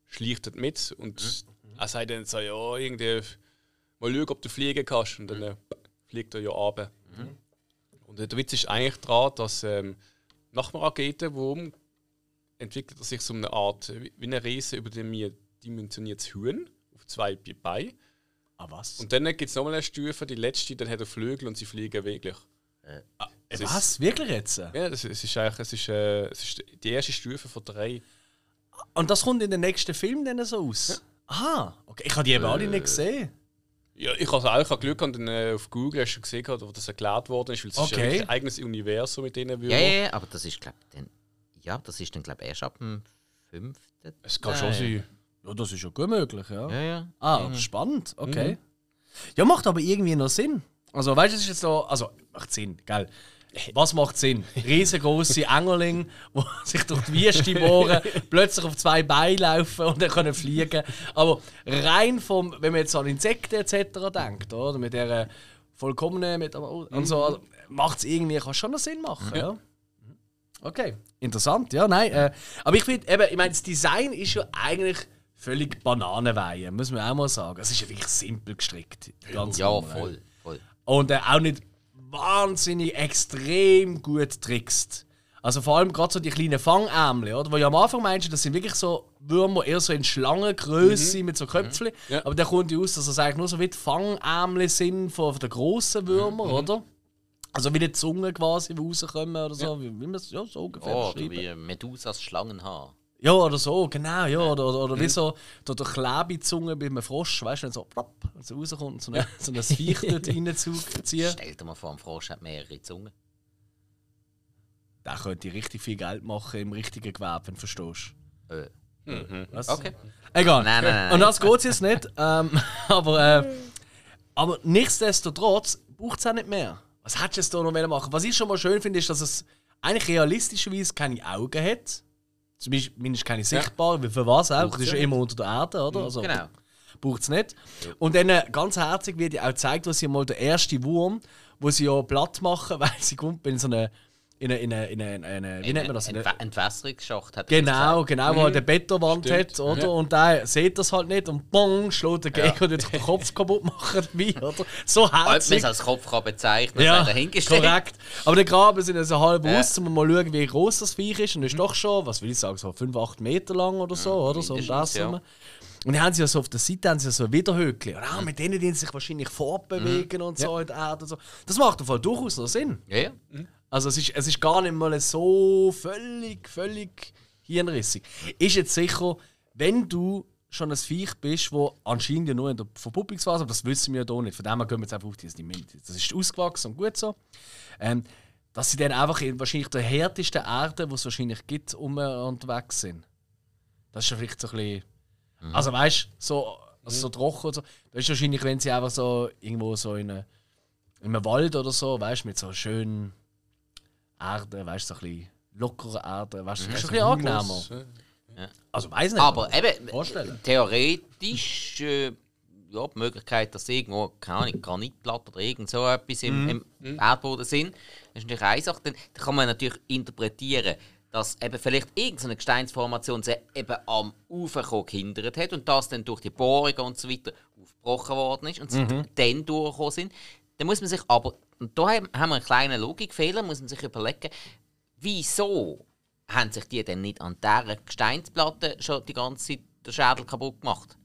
Speaker 1: schlichtet mit und er sagt dann so, ja, irgendwie, mal schauen, ob du fliegen kannst und dann äh, fliegt er ja runter. Und äh, der Witz ist eigentlich daran, dass ähm, nach dem Raketenwurm entwickelt er sich so eine Art, äh, wie eine Riese überdimensioniertes Huhn auf zwei Beinen.
Speaker 3: Ah, was?
Speaker 1: Und dann gibt es nochmal eine Stufe, die letzte, dann hat er Flügel und sie fliegen wirklich.
Speaker 3: Äh,
Speaker 1: es
Speaker 3: was? Wirklich jetzt?
Speaker 1: Ja, das, es ist eigentlich es ist, äh, es ist die erste Stufe von drei.
Speaker 3: Und das kommt in den nächsten Film dann so aus? Aha, okay. Ich habe die eben alle nicht gesehen.
Speaker 1: Ja, ich habe auch ich hab Glück gehabt, dann, äh, auf Google hast du gesehen, wo das erklärt worden ist, weil es ist ja
Speaker 3: Okay.
Speaker 1: wirklich ein eigenes Universum mit denen
Speaker 2: Ja, ja, ja, aber das ist, glaube ich, dann. Ja, das ist dann, glaube ich, erst ab dem fünften.
Speaker 1: Es kann schon sein.
Speaker 3: Ja, das ist ja gut möglich, ja.
Speaker 2: Ja, ja.
Speaker 3: Ah, spannend, okay. Ja, macht aber irgendwie noch Sinn. Also, weißt du, es ist jetzt so, also, macht Sinn, gell? Was macht Sinn? Riesengroße [LAUGHS] Engerlinge, [LAUGHS] die sich durch die Wüste bohren, plötzlich auf zwei Beinen laufen und dann können fliegen. Aber rein vom, wenn man jetzt an Insekten etc. denkt, oder? Mit der vollkommenen, mit, und so, also, macht es irgendwie, kann schon noch Sinn machen, ja. Okay, interessant, ja, nein. Äh, aber ich finde, eben, ich meine, das Design ist ja eigentlich völlig Bananenweihe, muss man auch mal sagen. Es ist ja wirklich simpel gestrickt. die ganze
Speaker 2: Ja,
Speaker 3: Nummer,
Speaker 2: voll. voll.
Speaker 3: Und äh, auch nicht wahnsinnig extrem gut trickst. Also vor allem gerade so die kleinen Fangärmel, oder? Wo ja am Anfang meinst das sind wirklich so Würmer eher so in Schlangengröße mit so Köpfchen.
Speaker 4: Ja.
Speaker 3: Aber der kommt ja aus, dass das eigentlich nur so wie die Fangärmel sind von, von den grossen Würmern, oder? Also wie die Zunge quasi, die rauskommen oder so, wie, wie man es ja, so ungefähr
Speaker 2: Oh, oder
Speaker 3: beschreiben.
Speaker 2: wie Medusas Schlangenhaar.
Speaker 3: Ja, oder so, genau, ja. Oder, oder, oder wie so der, der Klebezunge bei einem Frosch, weißt du, wenn so, plopp, so rauskommt und so, ein- so ein Viech dort [LAUGHS] reinzuziehen.
Speaker 2: Stell dir mal vor, ein Frosch hat mehrere Zungen.
Speaker 3: Der könnte richtig viel Geld machen im richtigen Gewerbe, wenn du verstehst.
Speaker 2: Äh.
Speaker 3: Was?
Speaker 2: Okay.
Speaker 3: Egal.
Speaker 2: Nein, nein, nein.
Speaker 3: Und das geht jetzt nicht. Ähm, [LAUGHS] aber, äh, aber nichtsdestotrotz braucht es auch nicht mehr. Was hättest du noch machen? Was ich schon mal schön finde, ist, dass es eigentlich realistischerweise keine Augen hat. Zumindest keine sichtbaren, wie für was auch. Das ist ja immer unter der Erde, oder? Also,
Speaker 2: Genau.
Speaker 3: braucht es nicht. Und dann äh, ganz herzig wird ja auch gezeigt, was sie mal der erste Wurm, wo sie ja platt machen, [LAUGHS] weil sie kommt in so eine. In eine, in eine, in eine, in eine wie nennt man das?
Speaker 2: Ein
Speaker 3: Eine-
Speaker 2: Entwässerungsschacht hat
Speaker 3: Genau, genau, wo er eine Betonwand
Speaker 4: Stimmt.
Speaker 3: hat, oder?
Speaker 4: Ja.
Speaker 3: Und der sieht das halt nicht und bong, schlägt der Gegner und den Kopf [LAUGHS] kaputt machen dabei, oder? So
Speaker 2: Ob man
Speaker 3: herzig.
Speaker 2: es als Kopf kann bezeichnen
Speaker 3: Ja,
Speaker 2: dahingestellt.
Speaker 3: korrekt. Aber der Graben sind also halb
Speaker 2: Ja.
Speaker 3: aus, um mal zu schauen, wie groß das Viech ist. Und ist doch schon, was will ich sagen, so 5, 8 Meter lang oder so, oder? So um das
Speaker 2: ja.
Speaker 3: Und dann haben sie ja so auf der Seite haben sie ja so Widerhöckchen. Und auch mit denen, die sich wahrscheinlich fortbewegen und so in der Erde und so. Das macht auf jeden Fall durchaus noch Sinn.
Speaker 2: Ja, ja.
Speaker 3: Also es ist, es ist gar nicht mal so völlig, völlig hirnrissig. Ist jetzt sicher, wenn du schon ein Viech bist, wo anscheinend ja nur in der Verpuppungsphase, aber das wissen wir ja hier nicht, von dem her gehen wir jetzt einfach auf die Milde. Das ist ausgewachsen und gut so. Ähm, dass sie dann einfach in wahrscheinlich der härtesten Erde, die es wahrscheinlich gibt, um unterwegs sind. Das ist ja vielleicht so ein bisschen... Also weißt du, so, also so trocken und so. Das ist wahrscheinlich, wenn sie einfach so irgendwo so in, eine, in einem Wald oder so, weißt du, mit so schönen Erde, weißt du, so ein bisschen lockere Erde, weißt du, das ist ein bisschen angenehmer. Also weiß nicht.
Speaker 2: Aber eben,
Speaker 3: Vorstellen.
Speaker 2: theoretisch äh, ja, die Möglichkeit, dass irgendwo, keine Ahnung, Granitplatte oder irgend so etwas im,
Speaker 3: Mhm.
Speaker 2: im Erdboden sind, das ist natürlich eine Sache. Dann, dann kann man natürlich interpretieren, dass eben vielleicht irgendeine Gesteinsformation sie eben am Ufer gehindert hat und das dann durch die Bohrungen und so weiter aufgebrochen worden ist und sie
Speaker 3: Mhm.
Speaker 2: dann durchgekommen sind. Dann muss man sich aber, und da haben wir einen kleinen Logikfehler, muss man sich überlegen, wieso haben sich die denn nicht an dieser Gesteinsplatte schon die ganze Zeit den Schädel kaputt gemacht?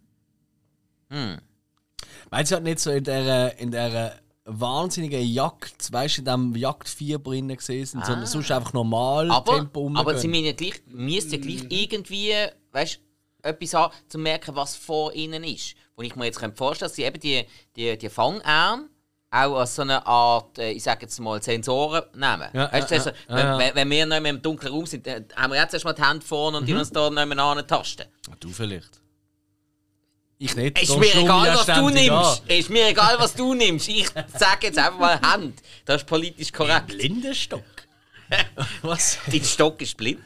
Speaker 3: Weil sie halt nicht so in der, in der wahnsinnigen Jagd, weißt du, in diesem Jagdfieber drin gesehen sind, sondern sonst einfach normal
Speaker 2: Aber,
Speaker 3: Tempo
Speaker 2: aber sie müssen ja gleich, müssen ja gleich irgendwie weißt, etwas haben, um zu merken, was vor ihnen ist. Wo ich mir jetzt vorstellen dass sie eben die, die, die Fangarme auch als so eine Art, äh, ich sage jetzt mal, Sensoren nehmen.
Speaker 3: Ja,
Speaker 2: weißt, du,
Speaker 3: ja,
Speaker 2: also, wenn,
Speaker 3: ja.
Speaker 2: wenn- wenn wir noch im dunklen Raum sind, haben wir jetzt erstmal die Hände vorne und die uns da nicht mehr antasten.
Speaker 3: Du vielleicht. Ich nicht.
Speaker 2: Ist mir egal, was du nimmst. Ist mir egal, was du nimmst. Ich sage jetzt einfach mal Hand. Das ist politisch korrekt.
Speaker 3: Blindenstock? [LAUGHS] Was?
Speaker 2: Dein Stock ist blind.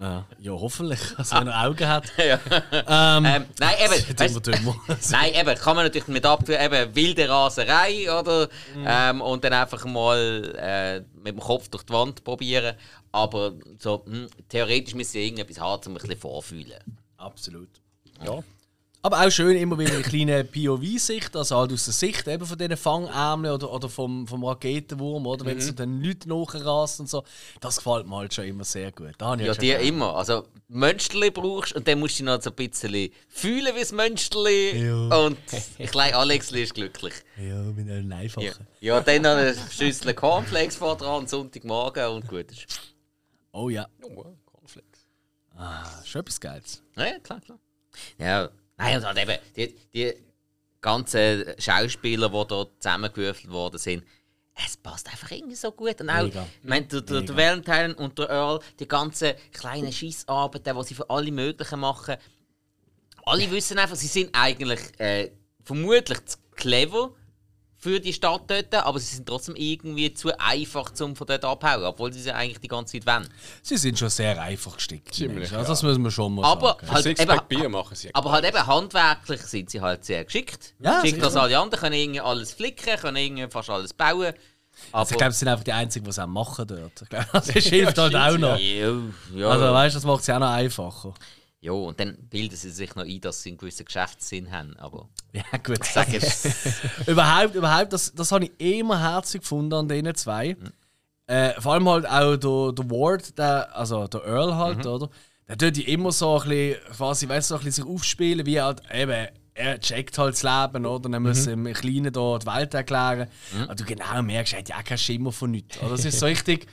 Speaker 3: Ja, ja hoffentlich. [LAUGHS] Also wenn er Augen hat. [LAUGHS]
Speaker 2: ja.
Speaker 3: Ähm,
Speaker 2: ähm, nein, eben. [LAUGHS] weißt, nein, eben, kann man natürlich mit abtun, eben wilde Raserei, oder? Ähm, und dann einfach mal äh, mit dem Kopf durch die Wand probieren. Aber so, hm, theoretisch müssen sie irgendetwas haben, um ein bisschen vorfühlen.
Speaker 3: Absolut.
Speaker 1: Ja.
Speaker 3: Aber auch schön immer wieder eine kleine POV-Sicht, also halt aus der Sicht eben von diesen Fangärmeln oder, oder vom, vom Raketenwurm, oder wenn es den Leuten nachrast und so. Das gefällt mir halt schon immer sehr gut. Ich
Speaker 2: Ja,
Speaker 3: schon
Speaker 2: dir
Speaker 3: gern.
Speaker 2: immer. Also, Mönsterli brauchst und dann musst du noch so ein bisschen fühlen wie das Mönsterli.
Speaker 3: Ja.
Speaker 2: Und ein kleiner Alexli ist glücklich.
Speaker 3: Ja, mit einem einfachen.
Speaker 2: Ja. ja, dann noch eine Schüssel Cornflakes vor dran, Sonntagmorgen und gut ist.
Speaker 3: Oh ja,
Speaker 1: Oh, Cornflakes.
Speaker 3: das ist etwas Geiles.
Speaker 2: Ja, ja, klar, klar. Ja, nein, und halt eben, die, die ganzen Schauspieler, die dort zusammengewürfelt worden sind, es passt einfach irgendwie so gut. Und auch,
Speaker 3: Mega.
Speaker 2: ich meine, der, der, der Valentine und der Earl, die ganzen kleinen Schissarbeiten, die sie für alle möglichen machen, alle wissen einfach, sie sind eigentlich äh, vermutlich zu clever für die Stadt dort, aber sie sind trotzdem irgendwie zu einfach, um von dort abhauen, obwohl sie sie eigentlich die ganze Zeit wollen.
Speaker 3: Sie sind schon sehr einfach gestickt.
Speaker 1: Ziemlich.
Speaker 3: Also das müssen wir schon mal
Speaker 2: Aber
Speaker 3: sagen.
Speaker 2: halt
Speaker 1: Sixpack
Speaker 2: eben,
Speaker 1: Bier machen sie.
Speaker 2: Aber halt eben handwerklich sind sie halt sehr geschickt.
Speaker 3: Ja,
Speaker 2: Geschickt
Speaker 3: sicher.
Speaker 2: als alle anderen, können irgendwie alles flicken, können irgendwie fast alles bauen. Aber
Speaker 3: Also ich glaube, sie sind einfach die Einzigen, die es auch machen dort. Ich glaube, das [LAUGHS] hilft halt auch noch.
Speaker 2: ja, ja.
Speaker 3: Also weißt du, das macht es ja auch noch einfacher.
Speaker 2: Ja, und dann bilden sie sich noch ein, dass sie einen gewissen Geschäftssinn haben. Aber [LAUGHS]
Speaker 3: Ja, gut.
Speaker 2: sag es. [LAUGHS]
Speaker 3: überhaupt, überhaupt, das, das habe ich immer herzlich gefunden an diesen zwei. Äh, vor allem halt auch der, der Ward, der, also der Earl halt, oder? Der tut ja immer so ein bisschen, quasi, weißt du, so ein bisschen sich aufspielen, wie halt eben, er checkt halt das Leben, oder? Dann muss im Kleinen da die Welt erklären. Aber du genau merkst, er hat ja auch keinen Schimmer von nichts. Oder? Das ist so [LAUGHS] richtig,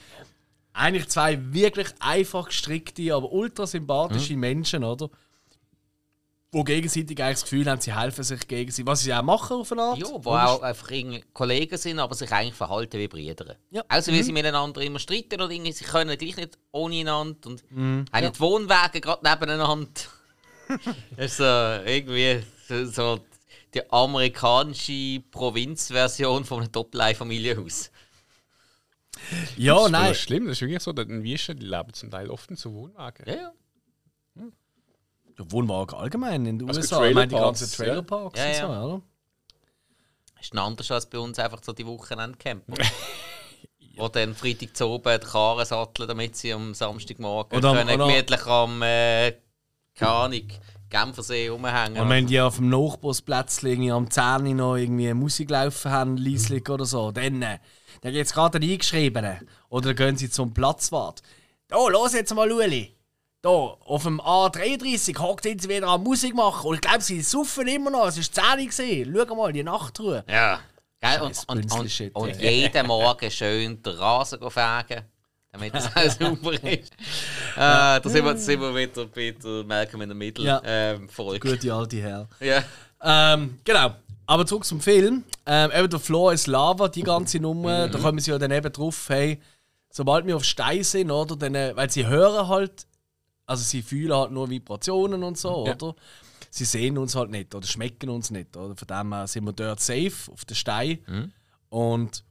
Speaker 3: eigentlich zwei wirklich einfach gestrickte, aber ultra sympathische Menschen, oder? Die gegenseitig eigentlich das Gefühl haben, sie helfen sich gegenseitig. Was sie auch machen auf eine Art.
Speaker 2: Ja, wo auch einfach Kollegen sind, aber sich eigentlich verhalten wie Brüder.
Speaker 3: Ja.
Speaker 2: Also wie sie miteinander immer streiten oder irgendwie, sie können gleich nicht ohne einander und haben die Wohnwege gerade nebeneinander. das [LAUGHS] ist so irgendwie so, so die amerikanische Provinzversion von einem Doppelei-Familienhaus.
Speaker 3: Ja,
Speaker 1: das ist
Speaker 3: nein.
Speaker 1: voll schlimm, das ist wirklich so, denn Wieschen, die leben zum Teil oft in so Wohnwagen.
Speaker 2: Ja, ja.
Speaker 3: Ja, Wohnwagen allgemein in den
Speaker 1: Also
Speaker 3: USA. Ich meine, die ganzen Trailerparks
Speaker 2: ja.
Speaker 3: und
Speaker 2: Ja,
Speaker 3: so,
Speaker 2: ja.
Speaker 3: oder?
Speaker 2: Ist ein anders als bei uns einfach so die Wochenendcamper. [LAUGHS] Wo dann Freitag zu oben die Karren satteln, damit sie am Samstagmorgen
Speaker 3: Oder
Speaker 2: können
Speaker 3: oder-
Speaker 2: gemütlich am, äh, keine Ahnung, Genfersee rumhängen.
Speaker 3: Und wenn die auf dem Nachbarsplätzchen irgendwie am 10 Uhr noch irgendwie Musik laufen haben, leislich oder so, dann, äh, dann gibt es gerade einen Eingeschriebenen. Oder gehen sie zum Platzwart. Da, los jetzt mal, Ueli. Da, auf dem A33 hockt jetzt wieder an Musik machen. Und ich glaube, sie saufen immer noch. Es war 10 Uhr. Schau mal, die Nachtruhe.
Speaker 2: Ja. Gell? Und, und, und, und jeden Morgen schön den Rasen fegen, damit es auch [LAUGHS] sauber ist. Äh, da sind wir, da sind wir wieder bei der Malcolm in the Middle
Speaker 3: Ja.
Speaker 2: ähm, Folge.
Speaker 3: Gute alte Herr.
Speaker 2: Ja.
Speaker 3: Ähm, genau. Aber zurück zum Film. Ähm, eben der Floor ist Lava, die ganze Nummer. Da kommen sie ja dann eben drauf, hey, sobald wir auf Stein sind, oder? Dann, äh, weil sie hören halt, also sie fühlen halt nur Vibrationen und so,
Speaker 1: Ja.
Speaker 3: oder? Sie sehen uns halt nicht oder schmecken uns nicht, oder? Von dem her sind wir dort safe auf den Stein. Und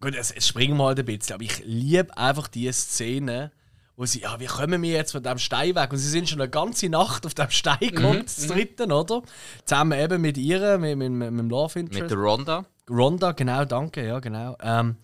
Speaker 3: gut, es, es springen wir halt ein bisschen, aber ich liebe einfach diese Szene, wo sie, ja, wie kommen wir jetzt von dem Stein weg? Und sie sind schon eine ganze Nacht auf dem Stein gekommen, das dritten, oder? Zusammen eben mit ihr, mit, mit, mit, mit dem Love Interest.
Speaker 2: Mit der Ronda.
Speaker 3: Ronda, genau, danke, ja, genau. Ähm,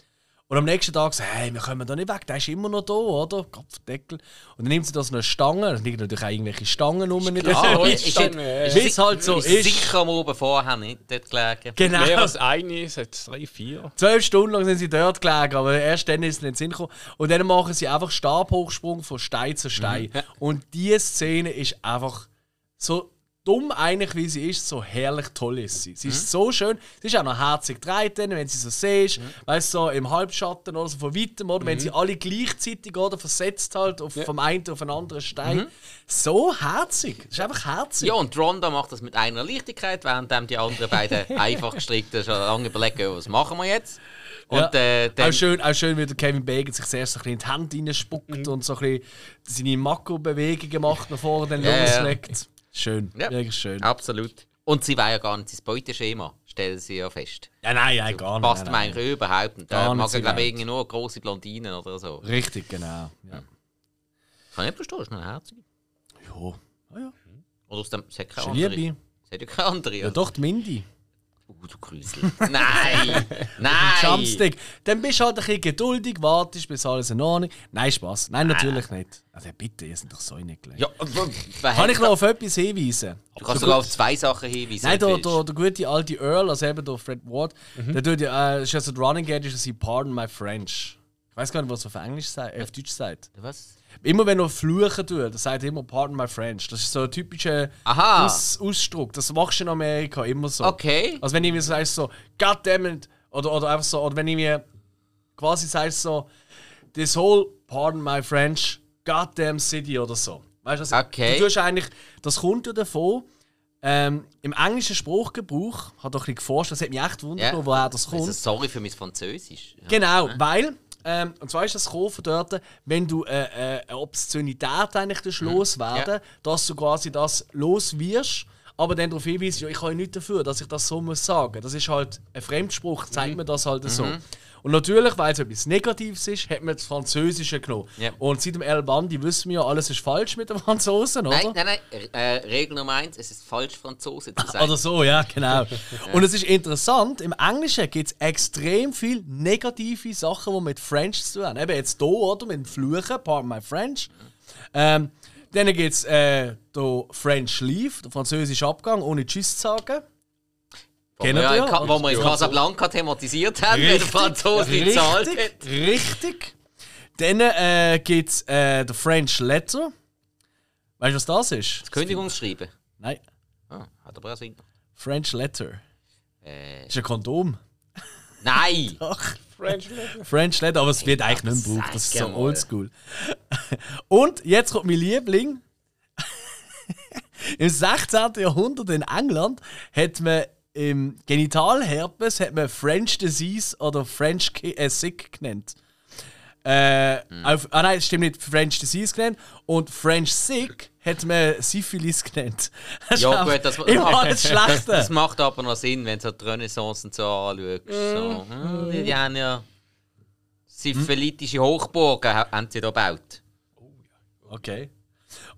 Speaker 3: und am nächsten Tag sagt hey, wir kommen da nicht weg, der ist immer noch da, oder? Kopfdeckel. Und dann nimmt sie da so eine Stange, da liegen natürlich auch irgendwelche Stangen rum. Nicht
Speaker 2: Ah,
Speaker 3: so.
Speaker 2: ist, ist, ist,
Speaker 3: es halt so
Speaker 2: ist
Speaker 3: ist.
Speaker 2: sicher am oben vorher nicht dort gelegen.
Speaker 3: Genau.
Speaker 1: Mehr als eine, hat drei, vier.
Speaker 3: Zwölf Stunden lang sind sie dort gelegen, aber erst dann ist es nicht Sinn gekommen. Und dann machen sie einfach Stabhochsprung von Stein zu Stein. Und diese Szene ist einfach so dumm eigentlich, wie sie ist, so herrlich toll ist sie. Sie ist so schön. Sie ist auch noch herzig dann, wenn sie so siehst, weißt du, so im Halbschatten oder so von weitem, oder wenn sie alle gleichzeitig oder versetzt halt auf, vom einen auf einen anderen Stein. So herzig. Das ist einfach herzig.
Speaker 2: Ja, und Ronda macht das mit einer Leichtigkeit, während die anderen beiden [LAUGHS] einfach gestrickten schon lange überlegen, was machen wir jetzt. Und
Speaker 3: Ja.
Speaker 2: äh,
Speaker 3: auch, schön, auch schön, wie der Kevin Bacon sich zuerst so ein bisschen in die Hände reinspuckt und so ein bisschen seine Makro-Bewegungen macht, nach vorne dann
Speaker 2: Ja, ja.
Speaker 3: loslegt. Schön,
Speaker 2: Ja.
Speaker 3: wirklich schön.
Speaker 2: Absolut. Und sie war ja gar nicht ins Beuteschema, stellen sie ja fest.
Speaker 3: Ja, nein, nein, gar nicht.
Speaker 2: Passt mir eigentlich überhaupt nicht. Da mag ich glaube irgendwie nur große Blondinen oder so.
Speaker 3: Richtig, genau. Ja.
Speaker 2: Kann ich nicht verstehen, ist noch herzig.
Speaker 3: Ja. Ah, ja.
Speaker 2: Oder aus dem, es hat keine
Speaker 3: eine
Speaker 2: andere.
Speaker 3: Liebe.
Speaker 2: Es hat ja keine andere.
Speaker 3: Ja, doch, die Mindy.
Speaker 2: Uh, du Grüsel. [LAUGHS] Nein! Nein!
Speaker 3: Jumpstick. Dann bist du halt ein bisschen geduldig, wartest, bis alles in Ordnung. Nein, Spaß. Nein, natürlich nicht. Also bitte, ihr seid doch so reingelegt.
Speaker 2: Ja, wer
Speaker 3: Kann ich noch auf etwas hinweisen?
Speaker 2: Du kannst sogar auf zwei Sachen hinweisen.
Speaker 3: Nein, der, der, der gute alte Earl, also eben der Fred Ward, der tut ja, äh, ist ja so Running Gag, ist ja Pardon my French. Ich weiß gar nicht, was er auf Englisch sagt, äh, auf Deutsch sagt.
Speaker 2: Was?
Speaker 3: Immer wenn er fluchen tut, dann sagt er immer Pardon my French. Das ist so ein typischer
Speaker 2: Aha.
Speaker 3: Aus Ausdruck. Das machst du in Amerika immer so.
Speaker 2: Okay.
Speaker 3: Also wenn ich mir sagst so, God damn it, oder, oder einfach so, oder wenn ich mir quasi sagst so, this whole, pardon my French, goddamn city oder so. Weißt du,
Speaker 2: Okay.
Speaker 3: du tust eigentlich, das kommt ja davon, ähm, im englischen Spruchgebrauch, hat doch ein bisschen geforscht, das hat mich echt wundert,
Speaker 2: Ja.
Speaker 3: woher das
Speaker 2: Also,
Speaker 3: kommt.
Speaker 2: sorry für mein Französisch. Ja.
Speaker 3: Genau, weil, ähm, und zwar ist das gekommen von dort, wenn du äh, äh, eine Obszönität eigentlich das loswerden,
Speaker 2: Ja.
Speaker 3: dass du quasi das los wirst, aber dann darauf hinweist, ja, ich kann ja nichts dafür, dass ich das so muss sagen. Das ist halt ein Fremdspruch, zeigt mir das halt so. Und natürlich, weil es etwas Negatives ist, hat man das Französische genommen.
Speaker 2: Ja.
Speaker 3: Und seit dem El Bandi wissen wir ja, alles ist falsch mit den Franzosen, oder?
Speaker 2: Nein, nein, nein. Äh, Regel Nummer eins: Es ist falsch, Franzose zu sein.
Speaker 3: Oder so, ja, genau. [LAUGHS] Und es ist interessant, im Englischen gibt es extrem viele negative Sachen, die mit French zu tun haben. Eben jetzt hier, oder? Mit dem Fluchen, pardon my French. Ähm, Dann gibt es äh, den French Leave, der französische Abgang, ohne Tschüss zu sagen.
Speaker 2: Wo
Speaker 3: Kennt
Speaker 2: wir, ja in Ka- wo wir in Casablanca thematisiert haben, wenn der Franzose nicht gezahlt
Speaker 3: richtig,
Speaker 2: hat.
Speaker 3: richtig. Dann äh, gibt es äh, den French Letter. Weißt du, was das ist?
Speaker 2: Das Kündigungsschreiben.
Speaker 3: Nein,
Speaker 2: Ah, hat aber auch Sinn.
Speaker 3: French Letter.
Speaker 2: Äh,
Speaker 3: Das ist ein Kondom.
Speaker 2: nein! [LAUGHS]
Speaker 3: Doch.
Speaker 1: French Letter.
Speaker 3: French Letter, aber es wird eigentlich nicht mehr gebraucht. Das ist so oldschool. [LAUGHS] Und jetzt kommt mein Liebling. [LAUGHS] Im 16. Jahrhundert in England hat man im Genitalherpes hat man French Disease oder French äh, Sick genannt. Äh, auf, ah nein, das stimmt nicht, French Disease genannt. Und French Sick hat man Syphilis genannt. [LAUGHS] Das
Speaker 2: Ja, gut, das-
Speaker 3: immer [LAUGHS]
Speaker 2: Das
Speaker 3: Schlechte.
Speaker 2: macht aber noch Sinn, wenn du so die Renaissance und so anschaust. So, hm, die, die haben ja syphilitische Hochburgen ha- haben sie da gebaut.
Speaker 3: Okay.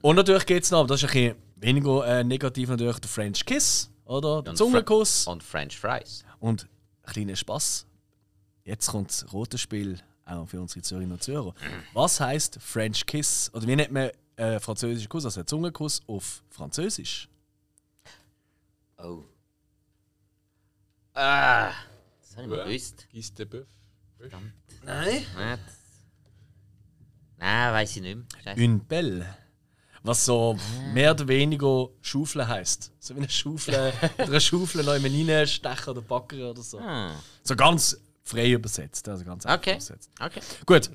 Speaker 3: Und natürlich geht es noch, aber das ist ein bisschen weniger äh, negativ natürlich, der French Kiss, oder? Der
Speaker 2: Und
Speaker 3: Zungenkuss.
Speaker 2: Fre- Und French Fries.
Speaker 3: Und ein kleiner Spaß. Jetzt kommt das rote Spiel auch für unsere Zürcher und Zürcher. Was heißt French Kiss? Oder wie nennt man äh, französischen Kuss, also einen Zungenkuss auf Französisch?
Speaker 2: Oh. Ah, das habe ich mal gewusst.
Speaker 1: Gis de Bœuf.
Speaker 3: Nein.
Speaker 2: Nicht. Nein, weiß ich nicht mehr. Scheiße.
Speaker 3: Une belle. Was so mehr oder weniger Schaufel heisst. So wie eine Schaufel, [LAUGHS] oder eine Schaufel noch in reinstechen oder backen oder so.
Speaker 2: Hm.
Speaker 3: So ganz frei übersetzt. Also ganz
Speaker 2: Okay.
Speaker 3: übersetzt.
Speaker 2: Okay.
Speaker 3: Gut.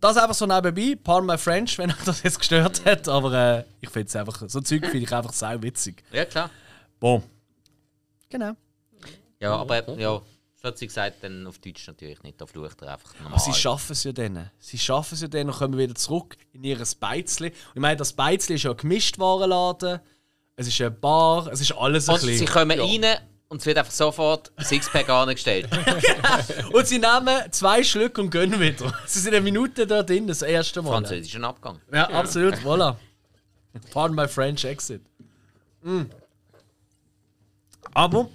Speaker 3: Das einfach so nebenbei. Pardon my French, wenn euch das jetzt gestört hat. Aber äh, ich finde es einfach, so Zeug finde ich einfach sau witzig.
Speaker 2: Ja, klar.
Speaker 3: Bon. Genau.
Speaker 2: Ja, aber ja, plötzlich gesagt, dann auf Deutsch natürlich nicht. Da flucht er einfach normal.
Speaker 3: Aber sie schaffen es ja dann. Sie schaffen es ja dann und kommen wieder zurück in ihr Beizli. Und ich meine, das Beizli ist ja ein Gemischtwarenladen. Es ist eine Bar, es ist alles ein
Speaker 2: und sie
Speaker 3: bisschen.
Speaker 2: kommen rein und es wird einfach sofort Sixpack [LAUGHS] angestellt. [LAUGHS]
Speaker 3: Und sie nehmen zwei Schlücke und gehen wieder. [LAUGHS] Sie sind eine Minute da drin, das erste Mal.
Speaker 2: Französischen Abgang.
Speaker 3: Ja, absolut, voilà. Pardon my French exit. Mm. Aber,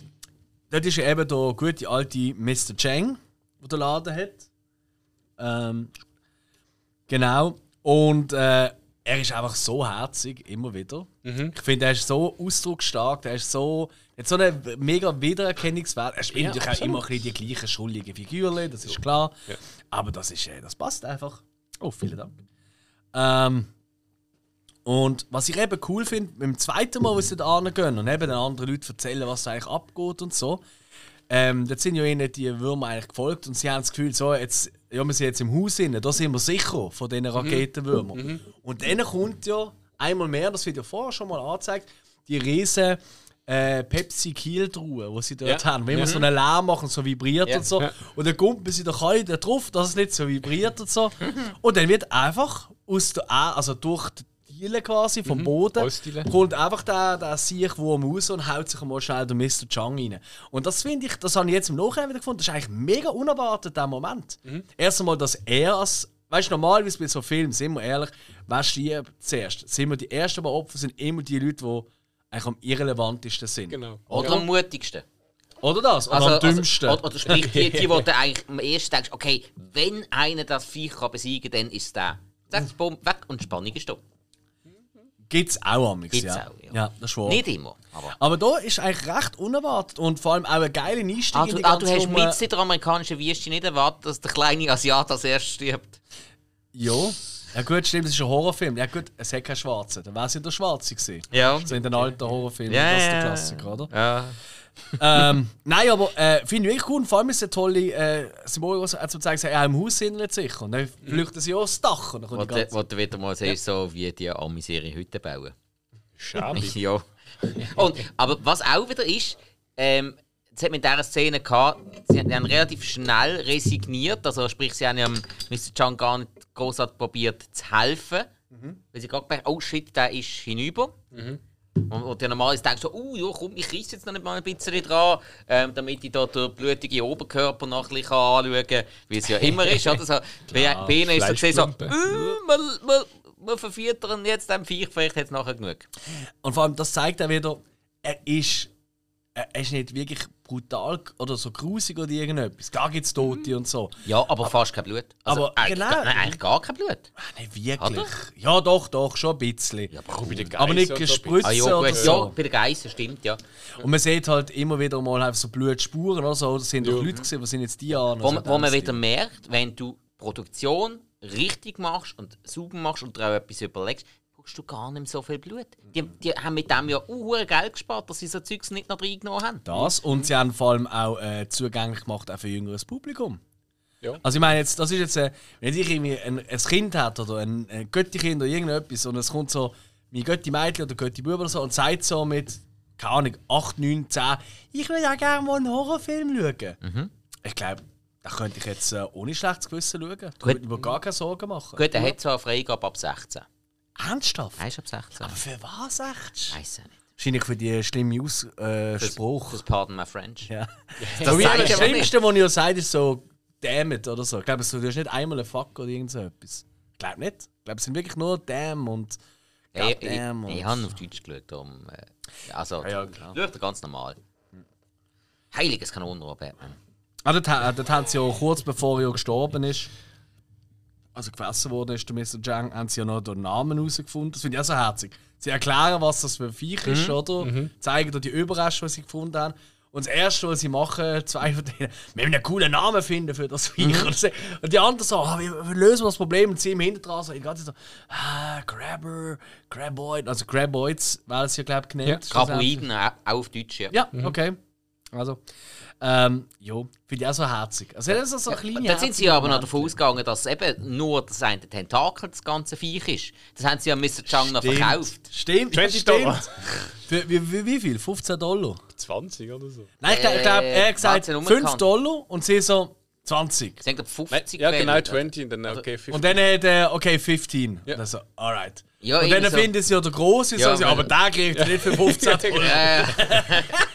Speaker 3: dort ist ja eben der gute alte Mr. Cheng, der den Laden hat. Ähm, genau. Und äh, er ist einfach so herzig, immer wieder. Ich finde, er ist so ausdrucksstark, er ist so. Hat so einen mega Wiedererkennungswert. Er spielt
Speaker 1: Ja,
Speaker 3: natürlich auch immer ein die gleichen schuldigen Figürchen, das ist klar. Aber das, ist, äh, das passt einfach. Oh, vielen Dank. Ähm, und was ich eben cool finde, beim zweiten Mal, wo sie da gehen und eben den anderen Leuten erzählen, was da eigentlich abgeht und so, ähm, dort sind ja ihnen die Würmer eigentlich gefolgt und sie haben das Gefühl, so, jetzt, ja, wir sind jetzt im Haus drin, da sind wir sicher von diesen Raketenwürmern. Und dann kommt ja einmal mehr, das wird ja vorher schon mal angezeigt, die riesen äh, Pepsi Kiel Truhe, die sie dort
Speaker 1: Ja.
Speaker 3: haben. Wenn man so einen Lärm machen, so vibriert
Speaker 2: Ja.
Speaker 3: und so. Und dann kommt man sie doch alle da drauf, dass es nicht so vibriert und so. [LAUGHS] und dann wird einfach aus der, also durch die Diele quasi vom Boden,
Speaker 1: Holzdiele.
Speaker 3: kommt einfach der, der Siechwurm raus und haut sich mal schnell den Mr. Chang rein. Und das finde ich, das habe ich jetzt im Nachhinein wieder gefunden, das ist eigentlich mega unerwartet, der Moment. Erst einmal, dass er als, weißt du, normalerweise bei so Filmen, sind wir ehrlich, wer stirbt zuerst? Sind wir die ersten Mal Opfer, sind immer die Leute, die eigentlich am irrelevantesten sind.
Speaker 1: Genau.
Speaker 2: Oder am mutigsten.
Speaker 3: Oder das? Oder
Speaker 2: Also,
Speaker 3: am dümmsten.
Speaker 2: Also, oder, oder sprich, die, die, [LAUGHS] wo du eigentlich am ersten denkst, okay, wenn einer das Viech kann besiegen kann, dann ist es der. Zack, bumm, weg und die Spannung ist da.
Speaker 3: Gibt es auch am
Speaker 2: Gibt's
Speaker 3: ja.
Speaker 2: auch, ja.
Speaker 3: ja. das ist wahr.
Speaker 2: Nicht immer, aber...
Speaker 3: Aber da ist eigentlich recht unerwartet und vor allem auch eine geile Einstieg
Speaker 2: Ah,
Speaker 3: in
Speaker 2: du,
Speaker 3: die
Speaker 2: ah, du hast
Speaker 3: Nummer.
Speaker 2: mit in der amerikanischen Wüste nicht erwartet, dass der kleine Asiat als erstes stirbt.
Speaker 3: Ja. Ja gut, stimmt, es ist ein Horrorfilm. Ja gut, es hat keinen Schwarzen. Dann wäre es ja der Schwarze gewesen.
Speaker 2: Ja.
Speaker 3: So in den alten Horrorfilmen,
Speaker 2: Ja,
Speaker 3: das ist der. Klassiker, oder?
Speaker 2: Ja.
Speaker 3: Ähm, nein, aber äh, finde ich wirklich cool. Vor allem ist es eine tolle äh, Symbol, als als man sagt, ja, im Haus sind nicht sicher. Und dann flüchten sie auch aufs Dach. Und dann kommt die
Speaker 2: du, wieder mal siehst, so wie die Amis ihre Hütten bauen.
Speaker 1: Schade. [LAUGHS]
Speaker 2: ja. Und, aber was auch wieder ist, ähm, das hat mit dieser Szene gehabt, sie haben, relativ schnell resigniert, also sprich, sie haben ja Mr. Chang gar nicht großartig probiert zu helfen, weil sie gerade gemerkt oh shit, der ist hinüber. Und, und dann normalerweise denkst du, oh ja, komm, ich reiss jetzt noch nicht mal ein bisschen dran, ähm, damit ich da den blutigen Oberkörper noch ein bisschen anschauen kann, wie es ja immer ist. Oder? So, bei, bei ihnen ist so gesehen so, wir, wir verfüttern jetzt den Viech, vielleicht hat es nachher genug.
Speaker 3: Und vor allem, das zeigt auch wieder, er ist. Äh, er ist nicht wirklich brutal oder so grusig oder irgendetwas. Gar gibt es Tote und so.
Speaker 2: Ja, aber, fast kein Blut. Also
Speaker 3: aber
Speaker 2: eigentlich,
Speaker 3: genau.
Speaker 2: gar, nein, eigentlich gar kein Blut.
Speaker 3: Ah, Nicht wirklich. Ja, doch, doch, schon ein bisschen.
Speaker 2: Ja,
Speaker 1: Bei den
Speaker 3: aber nicht
Speaker 1: so
Speaker 3: gespritzt
Speaker 2: Ah, ja,
Speaker 3: oder so.
Speaker 2: ja, bei den Geissen stimmt, ja.
Speaker 3: Und man sieht halt immer wieder mal halt so Blutspuren oder so. Das sind doch Leute gesehen, was sind jetzt die an?
Speaker 2: Wo, man- wo man wieder merkt, wenn du Produktion richtig machst und sauber machst und dir auch etwas überlegst, brauchst du gar nicht mehr so viel Blut. Die, die haben mit dem ja auch Geld gespart, dass sie so Zeugs nicht noch reingenommen haben.
Speaker 3: Das und sie haben vor allem auch äh, zugänglich gemacht auch für jüngeres Publikum.
Speaker 1: Ja.
Speaker 3: Also ich meine jetzt, das ist jetzt, äh, wenn ich irgendwie ein, ein Kind hat oder ein, ein Götti-Kind oder irgendetwas und es kommt so mein Götti-Mädchen oder Götti-Bub oder so und sagt so mit, keine Ahnung, 8, 9, 10, ich will ja gerne mal einen Horrorfilm schauen. Ich glaube, da könnte ich jetzt äh, ohne schlechtes Gewissen schauen. Da würde ich mir gar keine Sorgen machen.
Speaker 2: Gut, er hat zwar eine Freigabe ab 16.
Speaker 3: Ernsthaft?
Speaker 2: Er ist ab 16.
Speaker 3: Aber für was echt?
Speaker 2: Weiss ja nicht.
Speaker 3: Wahrscheinlich für die schlimme Ausspruch. Äh, Spruch.
Speaker 2: Das Pardon my French.
Speaker 3: Ja. [LAUGHS]
Speaker 2: Das
Speaker 3: Das, das
Speaker 2: ich aber
Speaker 3: Schlimmste, was ihr sagt, ist so damn it oder so. Ich glaube, du hast nicht einmal ein Fuck oder irgend so etwas. Ich glaube nicht. Ich glaube, es sind wirklich nur damn und
Speaker 2: Ja, ich, ich, ich
Speaker 3: und-
Speaker 2: habe auf Deutsch geschaut. Darum, äh, also,
Speaker 3: Ja, ja, klar.
Speaker 2: er ganz normal. Heiliges Kanonenrohr, Batman.
Speaker 3: Ah, dort, dort haben sie ja kurz bevor er gestorben ist, also gefressen worden ist, der Mr. Jang, haben sie ja noch den Namen herausgefunden. Das finde ich auch so herzig. Sie erklären, was das für ein Viech ist, oder? Zeigen dir die Überreste, die sie gefunden haben. Und das Erste, was sie machen, zwei von denen, wir müssen einen coolen Namen finden für das Viech. Und sie- Und die anderen so, ah, wie, wie lösen wir das Problem? Und sie im Hinterdran so, die ganze Zeit so, ah, Grabber, Graboid. Also Graboids, weil sie ja, glaube ich, genannt. schlussendlich.
Speaker 2: Graboiden, auch auf Deutsch, ja.
Speaker 3: Ja, okay. Also, ähm, jo, finde ich auch so herzig. Also, das ist so eine kleine
Speaker 2: Dann sind sie aber noch davon ausgegangen, dass eben nur das eine Tentakel das ganze Viech ist. Das haben sie ja Mr. Chang noch verkauft.
Speaker 3: Stimmt,
Speaker 1: 20
Speaker 3: stimmt.
Speaker 1: Dollar.
Speaker 3: Für, wie, wie, wie viel? 15 Dollar?
Speaker 1: 20 oder so.
Speaker 3: Nein, ich glaube, glaub, er hat gesagt
Speaker 2: warte,
Speaker 3: 5
Speaker 2: unbekannt.
Speaker 3: Dollar und sie so 20.
Speaker 2: Sie haben glaub, 50
Speaker 1: Ja, genau,
Speaker 2: gewählt.
Speaker 1: 20 und dann okay, 50.
Speaker 3: Und dann hat er, okay, 15.
Speaker 1: Ja.
Speaker 3: Und dann so, alright.
Speaker 2: Ja,
Speaker 3: und dann
Speaker 2: so.
Speaker 3: finden sie ja der Große,
Speaker 2: Ja,
Speaker 3: so, aber der kriegt er nicht für 15 [LAUGHS] Dollar. [LAUGHS]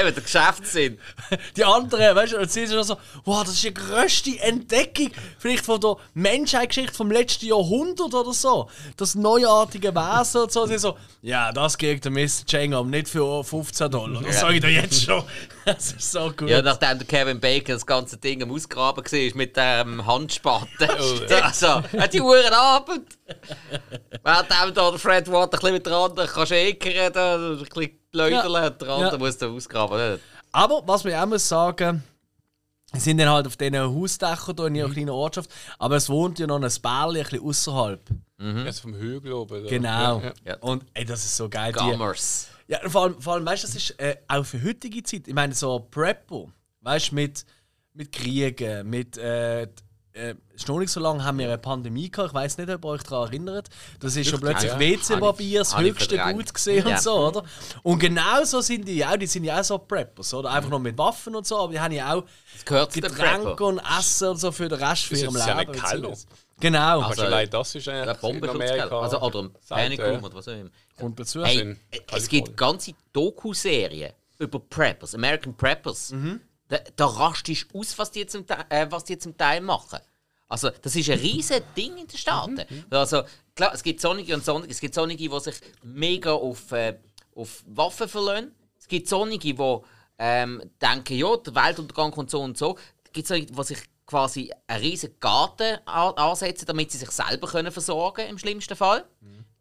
Speaker 2: Eben, der Geschäftssinn. [LAUGHS]
Speaker 3: Die anderen, weißt du, und sie sind so, wow, das ist die grösste Entdeckung, vielleicht von der Menschheitsgeschichte vom letzten Jahrhundert oder so. Das neuartige Wesen und so. Sie so, ja, das kriegt der Mr. Chang aber nicht für 15 Dollar. Das
Speaker 2: Ja.
Speaker 3: sage ich dir jetzt schon. [LAUGHS] Das ist so gut.
Speaker 2: Ja, nachdem der Kevin Bacon das ganze Ding am Ausgraben war mit dem Handspaten. also, [LAUGHS] hat die Uhren Abend. Während da der Fred Watt ein bisschen mit der anderen kann schäkern, da ein bisschen läuteln,
Speaker 3: Ja.
Speaker 2: der andere
Speaker 3: Ja.
Speaker 2: muss da ausgraben.
Speaker 3: Aber was wir auch muss sagen, wir sind dann halt auf diesen Hausdächern hier in ihrer kleinen Ortschaft, aber es wohnt ja noch ein Bärli ein bisschen außerhalb.
Speaker 1: Jetzt vom Hügel oben. da.
Speaker 3: Genau.
Speaker 1: Ja.
Speaker 3: Und ey, das ist so geil. Die,
Speaker 2: Gammers.
Speaker 3: Ja, vor allem, vor allem weißt du, das ist äh, auch für heutige Zeit. Ich meine, so Preppo, weißt du, mit, mit Kriegen, mit. Äh, äh, ist noch nicht so lange haben wir eine Pandemie gehabt. Ich weiß nicht, ob ihr euch daran erinnert. Das ist schon plötzlich
Speaker 1: ja.
Speaker 3: WC-Papier das höchste. Gut gesehen
Speaker 2: Ja.
Speaker 3: und so, oder? Und genau so sind die auch. Die sind ja auch so Preppers, oder? Einfach noch mit Waffen und so, aber die haben ja auch Getränke und Essen und so für den Rest von
Speaker 1: Ist
Speaker 3: ihrem
Speaker 1: jetzt ja
Speaker 3: Leben.
Speaker 1: nicht. Keller.
Speaker 3: Genau.
Speaker 1: Also, allein das ist
Speaker 2: Ja,
Speaker 1: eigentlich in
Speaker 2: Bombenschutzkeller. Also, oder ein Panic
Speaker 1: ja.
Speaker 2: Room oder was auch immer.
Speaker 3: Kommt dazu.
Speaker 2: Hey, es gibt ganze Doku-Serien über Preppers, American Preppers.
Speaker 3: Mhm.
Speaker 2: Da, da rastest du aus, was die, zum, äh, was die zum Teil machen. Also, das ist ein riesiges [LAUGHS] Ding in den Staaten.
Speaker 3: Mhm.
Speaker 2: Also, klar, es gibt Sonnige und Sonnige. Es gibt Sonnige, die sich mega auf, äh, auf Waffen verlassen. Es gibt Sonnige, die ähm, denken, ja, der Weltuntergang kommt so und so. Es gibt Sonnige, die sich quasi einen riesigen Garten an ansetzen, damit sie sich selber können versorgen im schlimmsten Fall.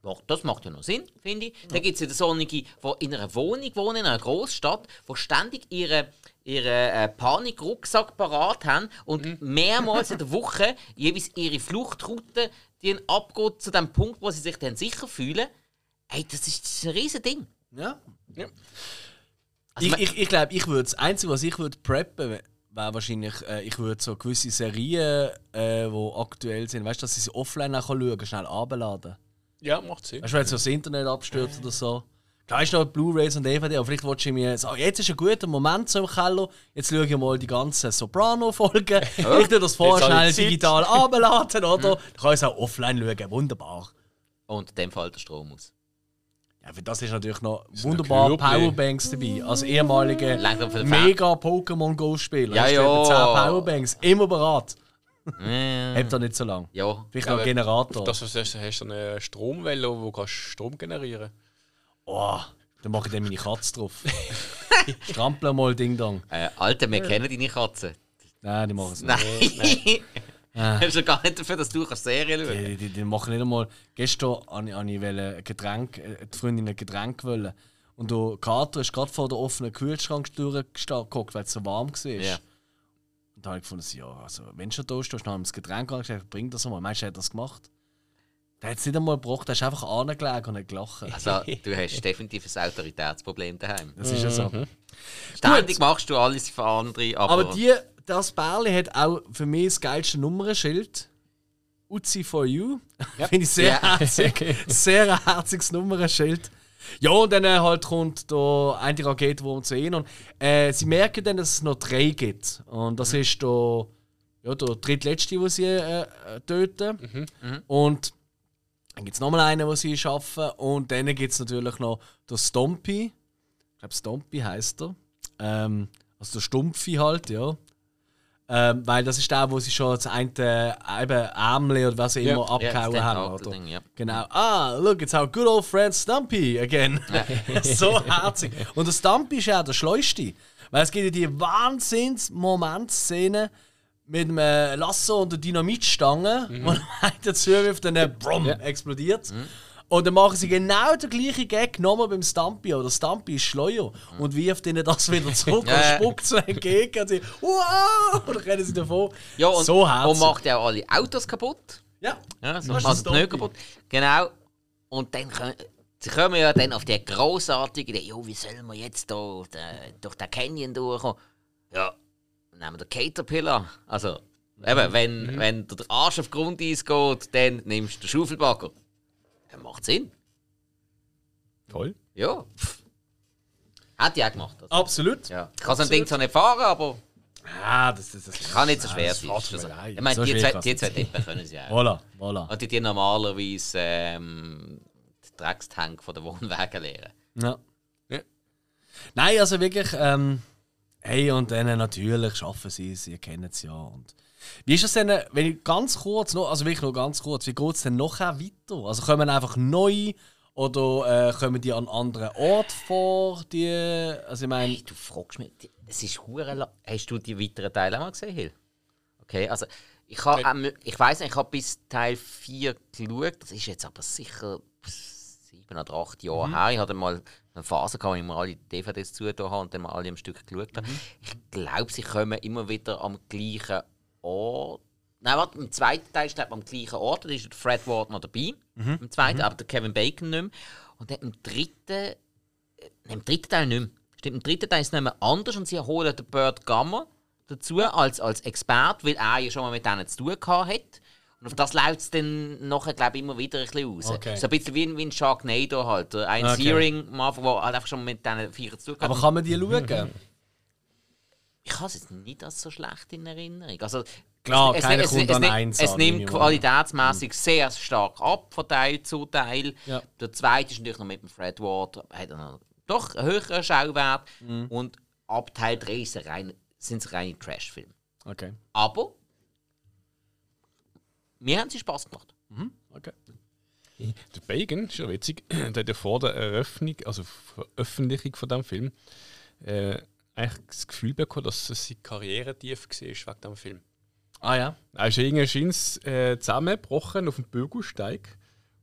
Speaker 2: Doch, das macht ja noch Sinn, finde ich. Dann gibt es ja Sonnige, die in einer Wohnung wohnen, in einer Großstadt, die ständig ihre, ihren äh, Panikrucksack parat haben und mehrmals in der [LAUGHS] Woche jeweils ihre Fluchtroute die abgeht zu dem Punkt, wo sie sich dann sicher fühlen. Ey, das ist, das ist ein riesen Ding.
Speaker 3: Ja.
Speaker 1: Ja.
Speaker 2: Also,
Speaker 3: ich ich, ich glaube, ich würde das Einzige, was ich würde preppen, wäre wahrscheinlich, äh, ich würde so gewisse Serien, äh, die aktuell sind, weißt du, dass ich sie offline auch schauen kann, schnell abladen.
Speaker 1: Ja, macht Sinn.
Speaker 3: Weißt du, wenn so das Internet abstürzt oder so. Klar ist noch Blu-Rays und DVD, aber vielleicht willst du mir sagen, jetzt ist ein guter Moment so im Keller, jetzt schaue ich mal die ganzen Soprano-Folgen. [LAUGHS] Ich tue das vorher schnell
Speaker 1: ich
Speaker 3: digital [LAUGHS] abladen, oder? Dann kann ich es auch offline schauen, wunderbar.
Speaker 2: Und in dem fällt der Strom aus.
Speaker 3: Ja, für das ist natürlich noch wunderbar
Speaker 1: Kürbli.
Speaker 3: Powerbanks dabei. Als ehemalige
Speaker 2: Langsam für den Fan.
Speaker 3: mega Pokémon Go-Spieler.
Speaker 2: Ja,
Speaker 3: hast
Speaker 2: ja.
Speaker 3: etwa 10 Powerbanks, immer bereit.
Speaker 2: Äh,
Speaker 3: Habt ihr nicht so lange.
Speaker 2: ja.
Speaker 3: Vielleicht
Speaker 1: Ja,
Speaker 3: noch einen Generator.
Speaker 1: Das, hast, hast du eine Stromwelle, wo du kannst Strom generieren
Speaker 3: oh, Dann mache ich dann meine Katze drauf. [LAUGHS] Strampel mal Ding Dong.
Speaker 2: Äh, Alter, wir kennen deine Katze.
Speaker 3: Nein, die machen es nicht.
Speaker 2: Nein. [LAUGHS] Hast du gar nicht dafür, dass du kannst Serien schauen
Speaker 3: Die, die, die machen nicht einmal. Gestern wollte ich, ich ein Getränk, äh, die Freundin ein Getränk wollen. Und der Kater ist gerade vor der offenen Kühlschranktür geguckt, weil es so warm war.
Speaker 2: Ja.
Speaker 3: Und da habe ich gefunden, ja, also, wenn du schon da stehst, dann haben wir das Getränk angeschaut, bring das mal. Meinst du, er hat das gemacht? Der hat es nicht einmal gebraucht, der ist einfach angelegt und hat gelacht.
Speaker 2: Also, du hast definitiv ein Autoritätsproblem daheim.
Speaker 3: Das ist ja so.
Speaker 2: Ständig machst du alles für andere, aber,
Speaker 3: Aber die, das Bärli hat auch für mich das geilste Nummernschild. Uzi for you. [LAUGHS] Finde ich sehr
Speaker 2: Ja.
Speaker 3: herzig. [LAUGHS] Sehr ein herziges Nummernschild. Ja, und dann äh, halt kommt da eine Rakete, die wir sehen. Und äh, sie merken dann, dass es noch drei gibt. Und das ist der, ja, der drittletzte, den sie äh, äh, töten. Und dann gibt es nochmal einen, den sie schaffen. Und dann gibt es natürlich noch den Stompy. Ich glaube, Stompy heißt er. Ähm, also der Stumpfi halt, ja. Ähm, weil das ist der, wo sie schon das eine äh, eben Ärmel oder was auch immer
Speaker 2: Ja,
Speaker 3: abgehauen
Speaker 2: das
Speaker 3: haben. Oder?
Speaker 2: Ding, ja.
Speaker 3: Genau. Ah, look, it's our good old friend Stumpy again. [LAUGHS] so herzig. Und der Stumpy ist ja der Schleuste. Weil es gibt ja die Wahnsinns-Moment-Szene mit dem äh, Lasso und der Dynamitstange, wo er einen dazu wirft dann brumm, explodiert. Und dann machen sie genau den gleichen Gag nochmal beim Stumpy. Aber der Stumpy ist schleuer und wirft ihnen das wieder [LAUGHS] zurück
Speaker 2: Ja.
Speaker 3: und spuckt so entgegen. Und sie, wow! Und dann rennen sie davon.
Speaker 2: ja, und,
Speaker 3: so herzig.
Speaker 2: und macht ja auch alle Autos kaputt.
Speaker 3: ja.
Speaker 2: Ja, so Pneu
Speaker 3: Stompy.
Speaker 2: kaputt. Genau. Und dann können, sie kommen ja dann auf die großartige Idee, jo, wie sollen wir jetzt da den, durch den Canyon durchkommen? Ja, nehmen wir den Caterpillar. Also, eben, wenn, wenn dir der Arsch auf Grundeis geht, dann nimmst du den Schaufelbagger. Ja, macht Sinn.
Speaker 1: Voll.
Speaker 2: Ja. pff. Hat die auch gemacht. Also,
Speaker 3: Absolut.
Speaker 2: ja. Ich kann so ein Ding zwar nicht fahren, aber
Speaker 3: Ah, das, das, das
Speaker 2: kann nicht so schwer
Speaker 3: das
Speaker 2: sein.
Speaker 3: fährt
Speaker 2: Ist schon so.
Speaker 3: mir leid.
Speaker 2: Ich meine,
Speaker 3: So
Speaker 2: die
Speaker 3: schwer
Speaker 2: zwei, die zwei
Speaker 3: sein.
Speaker 2: Tippen können sie [LAUGHS] auch.
Speaker 3: Voilà, voilà.
Speaker 2: Und die die normalerweise ähm, die Dreckstank von der Wohnwagen leeren.
Speaker 3: Ja.
Speaker 1: Ja.
Speaker 3: Nein, also wirklich, ähm, hey, und dann natürlich schaffen sie es, ihr kennt es ja. Und wie ist es denn, wenn ich ganz kurz noch, also wirklich nur ganz kurz, wie geht es denn nachher weiter? Also kommen einfach neu oder äh, kommen die an anderen Ort vor? Die, also ich meine,
Speaker 2: Hey, du fragst mich, es ist hure Hast du die weiteren Teile auch mal gesehen, Hill? Okay, also ich habe, ähm, ich weiß nicht, ich habe bis Teil 4 geschaut, das ist jetzt aber sicher sieben oder acht Jahre her. Ich hatte mal eine Phase, gehabt, wo ich mir alle DVDs zugetan habe und dann mal alle am Stück geschaut habe. Ich glaube, sie kommen immer wieder am gleichen Ort. Nein, warte, im zweiten Teil ist am gleichen Ort, da ist Fred Ward noch dabei, im zweiten, aber der Kevin Bacon nicht mehr. Und dann im dritten Nein, im dritten Teil nicht mehr. Stimmt, im dritten Teil ist es nicht mehr anders und sie holen den Bert Gammer dazu als, als Experte, weil er ja schon mal mit denen zu tun gehabt hat. Und auf das läuft es dann nachher, glaube ich, immer wieder ein bisschen raus.
Speaker 3: Okay.
Speaker 2: So ein bisschen wie, ein- wie ein Sharknado halt. Ein
Speaker 3: Okay.
Speaker 2: Searing am Anfang, der halt einfach schon mit diesen Vieren zu
Speaker 3: aber kann man die schauen? [LAUGHS]
Speaker 2: Ich habe es jetzt nicht als so schlecht in Erinnerung. Also,
Speaker 3: Klar,
Speaker 2: es,
Speaker 3: keiner
Speaker 2: es,
Speaker 3: kommt
Speaker 2: es,
Speaker 3: an
Speaker 2: nimmt-
Speaker 3: eins
Speaker 2: es
Speaker 3: an,
Speaker 2: nimmt qualitätsmäßig sehr stark ab von Teil zu Teil.
Speaker 3: Ja.
Speaker 2: Der zweite ist natürlich noch mit dem Fred Ward, hat er noch doch einen höheren Schauwert.
Speaker 3: Mhm.
Speaker 2: Und ab Teil 3 ist es rein, sind es reine Trash-Filme.
Speaker 3: Okay.
Speaker 2: Aber mir haben sie Spaß gemacht.
Speaker 3: okay.
Speaker 1: Der Bacon, ist ja witzig, [CLEARS THROAT] der hat ja vor der Eröffnung, also Veröffentlichung von diesem Film, äh, eigentlich das Gefühl bekommen, dass seine Karriere tief war wegen diesem Film.
Speaker 3: Ah ja.
Speaker 1: Er ist irgendwie scheint's, äh, zusammengebrochen auf dem Bürgersteig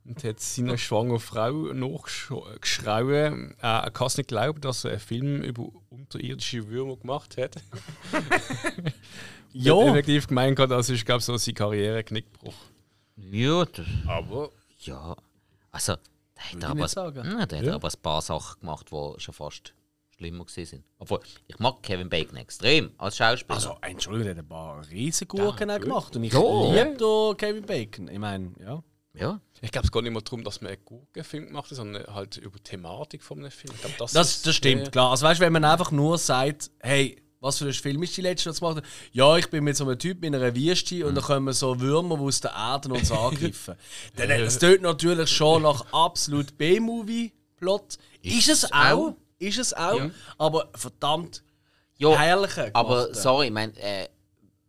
Speaker 1: und hat seiner schwangeren Frau nachgeschrauen. Er kann es nicht glauben, dass er einen Film über unterirdische Würmer gemacht hat. [LAUGHS] [LAUGHS]
Speaker 3: Ja.
Speaker 1: Effektiv gemeint hat, das ist, glaube ich, so seine Karriere Knickbruch.
Speaker 2: Ja, das,
Speaker 1: Aber
Speaker 2: ja. Also, da hat
Speaker 3: ich
Speaker 2: er aber,
Speaker 3: nicht sagen.
Speaker 2: Nein, da hat
Speaker 1: Ja.
Speaker 2: er aber ein paar Sachen gemacht, die schon fast schlimmer gewesen sind. Obwohl, ich mag Kevin Bacon extrem als Schauspieler.
Speaker 3: Also, Entschuldigung, der hat ein paar Riesengurken
Speaker 1: Ja,
Speaker 3: auch gemacht. Und ich
Speaker 2: Ja.
Speaker 3: liebe da Kevin Bacon. Ich meine, ja.
Speaker 2: ja.
Speaker 1: ich glaube, es geht nicht mehr darum, dass man einen Gurkenfilm gemacht hat, sondern halt über die Thematik von einem Film. Ich glaub, das,
Speaker 3: Das,
Speaker 1: ist,
Speaker 3: das stimmt,
Speaker 1: äh,
Speaker 3: klar. Also weißt du, wenn man einfach nur sagt, hey, was für ein Film ist die letzte, was gemacht hat? Ja, ich bin mit so einem Typ in einer Wüste und da kommen so Würmer die aus der Erde uns [LAUGHS] angreifen. Dann, das tönt natürlich schon nach absolut B-Movie-Plot. Ist, es auch. Ist es auch. Aber verdammt
Speaker 2: Ja,
Speaker 3: herrliche
Speaker 2: aber sorry, ich meine, äh,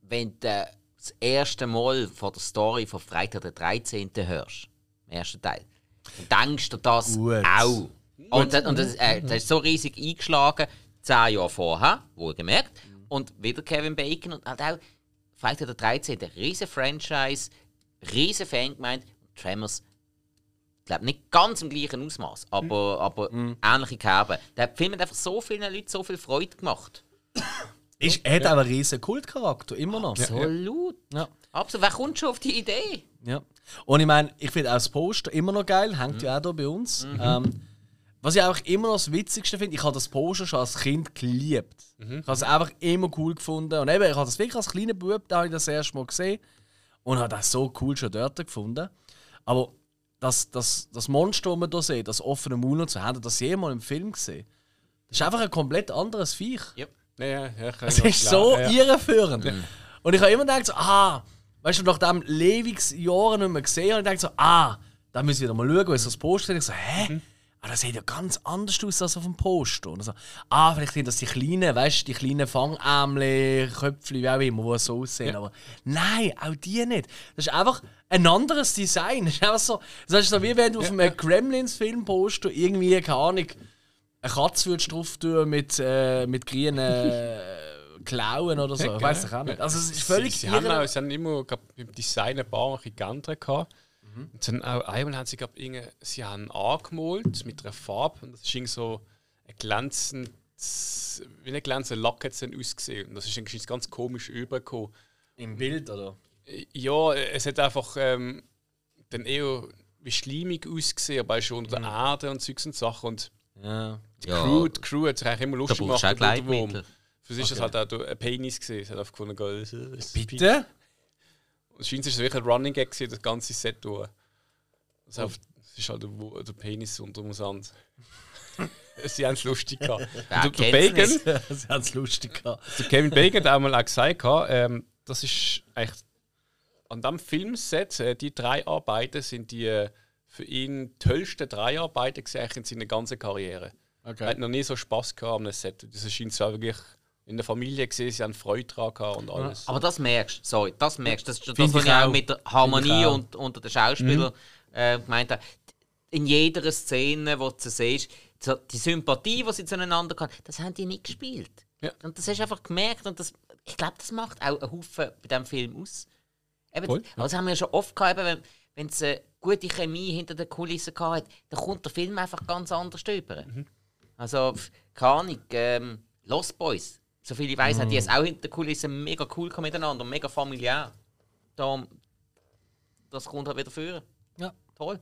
Speaker 2: wenn du das erste Mal von der Story von Freitag der 13. hörst, im ersten Teil, dann denkst du das
Speaker 3: Gut.
Speaker 2: auch. Und, und das, äh, das ist so riesig eingeschlagen, zehn Jahre vorher, wohlgemerkt. Und wieder Kevin Bacon und halt auch Freitag der 13. riesen Franchise, riesen Fangemeinde. Tremors, ich glaube nicht ganz im gleichen Ausmaß, aber, aber ähnliche Kerben. Der Film hat einfach so vielen Leuten so viel Freude gemacht. [COUGHS]
Speaker 3: Ist, er hat auch einen riesen Kultcharakter, immer noch.
Speaker 2: Absolut.
Speaker 3: Ja.
Speaker 2: Absolut. Wer kommt schon auf die Idee?
Speaker 3: Ja. Und ich meine, ich finde auch das Poster immer noch geil, hängt ja auch hier bei uns. Ähm, was ich auch immer noch das Witzigste finde, ich habe das Poster schon als Kind geliebt. Ich habe es einfach immer cool gefunden. Und eben, ich habe das wirklich als kleiner Bub, da habe ich das erste Mal gesehen. Und habe das so cool schon dort gefunden. Aber das, das, das Monster, das man hier sieht, das offene Maul und so, ihr das jemals im Film gesehen? Das ist einfach ein komplett anderes Viech.
Speaker 2: Yep.
Speaker 1: Ja, ja, ja, noch
Speaker 3: ist so
Speaker 1: klar, ja.
Speaker 3: irreführend. Und ich habe immer gedacht, so, ah, weißt du, nachdem Lewigs Jahren nicht mehr gesehen habe, ich dachte so, ah, da muss ich wieder mal schauen, ist das Poster? Und ich so, hä? Ah, das sieht ja ganz anders aus als auf dem Poster. Und so, ah, vielleicht sind das die kleinen, weißt du, die kleinen Fangärmel, Köpfchen, wie auch immer, die so aussehen. Aber nein, auch die nicht. Das ist einfach ein anderes Design. [LAUGHS] Das ist einfach so, das ist so wie wenn du auf einem Gremlins-Filmposter irgendwie, keine Ahnung, eine Katze würdest drauf tun mit, äh, mit grünen äh, [LAUGHS] Klauen oder so.
Speaker 1: Ja,
Speaker 3: Ich weiß doch auch nicht. Also es ist völlig
Speaker 1: sie, sie, haben auch, sie haben immer glaub, beim Design ein paar Mal geändert. gehabt.
Speaker 3: Mhm.
Speaker 1: Und dann auch, einmal haben sie, glaub, sie haben angemalt mit einer Farbe und das ist irgendwie so ein glänzendes, wie ein glänzender Lack hat es dann ausgesehen. Und das ist irgendwie ganz komisch übergekommen.
Speaker 3: Im Bild, oder?
Speaker 1: Ja, es hat einfach ähm, dann eher wie schleimig ausgesehen, aber schon unter der Erde und Zeugs und Sachen. Und
Speaker 3: Ja.
Speaker 1: die
Speaker 2: Ja.
Speaker 1: Crew, die Crew hat sich eigentlich immer lustig gemacht. Für sie ist das halt auch ein Penis gesehen. Sie hat einfach gefunden, es
Speaker 3: Bitte?
Speaker 1: Und scheint es wirklich ein Running Gag gewesen, das ganze Set durch. Also auf, es ist halt der, der Penis unter dem Sand. [LAUGHS] Sie haben es lustig gehabt.
Speaker 2: Wer
Speaker 1: Und der Bacon? [LAUGHS]
Speaker 3: Sie haben es lustig gehabt.
Speaker 1: der Kevin Bacon hat auch mal auch gesagt, ähm, das ist eigentlich an diesem Filmset, äh, die drei Arbeiten sind die äh, für ihn tollsten drei Arbeiten in seiner ganzen Karriere. Er hat noch nie so Spaß gehabt am Set. Das scheint so wirklich in der Familie gesehen, sie haben Freude daran und alles.
Speaker 2: Aber das merkst du, sorry, das merkst du. Das ist das, was
Speaker 3: ich
Speaker 2: auch
Speaker 3: auch.
Speaker 2: mit der Harmonie und, unter den Schauspielern äh, gemeint habe. In jeder Szene, wo du siehst, die Sympathie, die sie zueinander haben, das haben die nicht gespielt.
Speaker 1: Ja.
Speaker 2: Und das hast du einfach gemerkt und das, ich glaube, das macht auch einen Haufen bei diesem Film aus. Eben,
Speaker 1: Voll,
Speaker 2: aber das haben wir ja schon oft gehabt, eben, wenn es eine gute Chemie hinter den Kulissen gehabt hat, dann kommt der Film einfach ganz anders rüber. Also, pf, keine Ahnung, ähm, Lost Boys, soviel ich weiß, haben die es auch hinter den Kulissen mega cool miteinander, mega familiär. Da, das kommt halt wieder führen.
Speaker 3: Ja.
Speaker 2: Toll.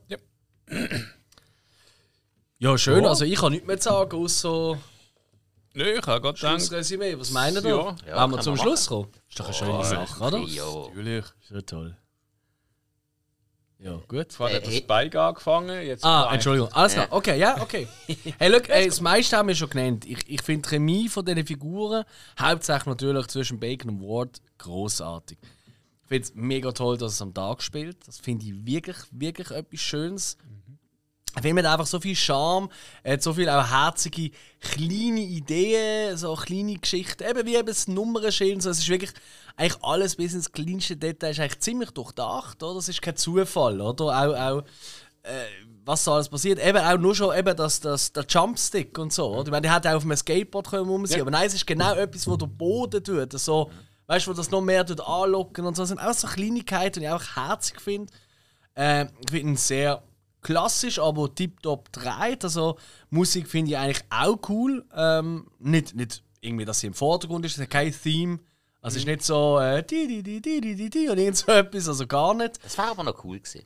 Speaker 3: Ja, schön.
Speaker 1: Ja.
Speaker 3: Also ich kann nichts mehr sagen, außer
Speaker 1: Nö, ich habe gerade gedacht,
Speaker 3: Schlussresümee. Was meinen ihr?
Speaker 1: Ja.
Speaker 2: Ja,
Speaker 3: Wollen wir zum Schluss kommen? Ist doch eine schöne Sache, oder?
Speaker 2: Ja.
Speaker 1: natürlich.
Speaker 3: Schon toll. Ja, gut.
Speaker 1: Vorher hat
Speaker 2: Äh,
Speaker 1: das Bike angefangen, jetzt
Speaker 3: Ah,
Speaker 1: Bein.
Speaker 3: Entschuldigung. Alles klar. Okay, ja, okay. Hey, look, ey, das meiste haben wir schon genannt. Ich, ich finde die Chemie von diesen Figuren, hauptsächlich natürlich zwischen Bacon und Ward, großartig. Ich finde es mega toll, dass es am Tag spielt. Das finde ich wirklich, wirklich etwas Schönes. Der Film hat einfach so viel Charme, hat so viele auch herzige kleine Ideen, so kleine Geschichten, eben wie eben das Nummernschild. So, es ist wirklich eigentlich alles bis ins kleinste Detail ist eigentlich ziemlich durchdacht, oder? Das ist kein Zufall, oder? Auch, auch äh, was da alles passiert. Eben auch nur schon eben das, das, der Jumpstick und so. Oder? Ich meine, der hätte auch auf einem Skateboard können rum sein,
Speaker 1: Ja.
Speaker 3: aber nein, es ist genau etwas, wo der Boden tut. So, weißt du, wo das noch mehr tut anlocken und so. Das sind auch so Kleinigkeiten, die ich einfach herzig finde. Äh, ich finde ihn sehr klassisch, aber tiptop dreht. Also Musik finde ich eigentlich auch cool. Ähm, nicht, nicht irgendwie, dass sie im Vordergrund ist, es hat kein Theme. Also es ist nicht so äh, di, di, di, di, di, di, di, und irgend so [LAUGHS] etwas, also gar nicht.
Speaker 2: Das wäre aber noch cool gewesen.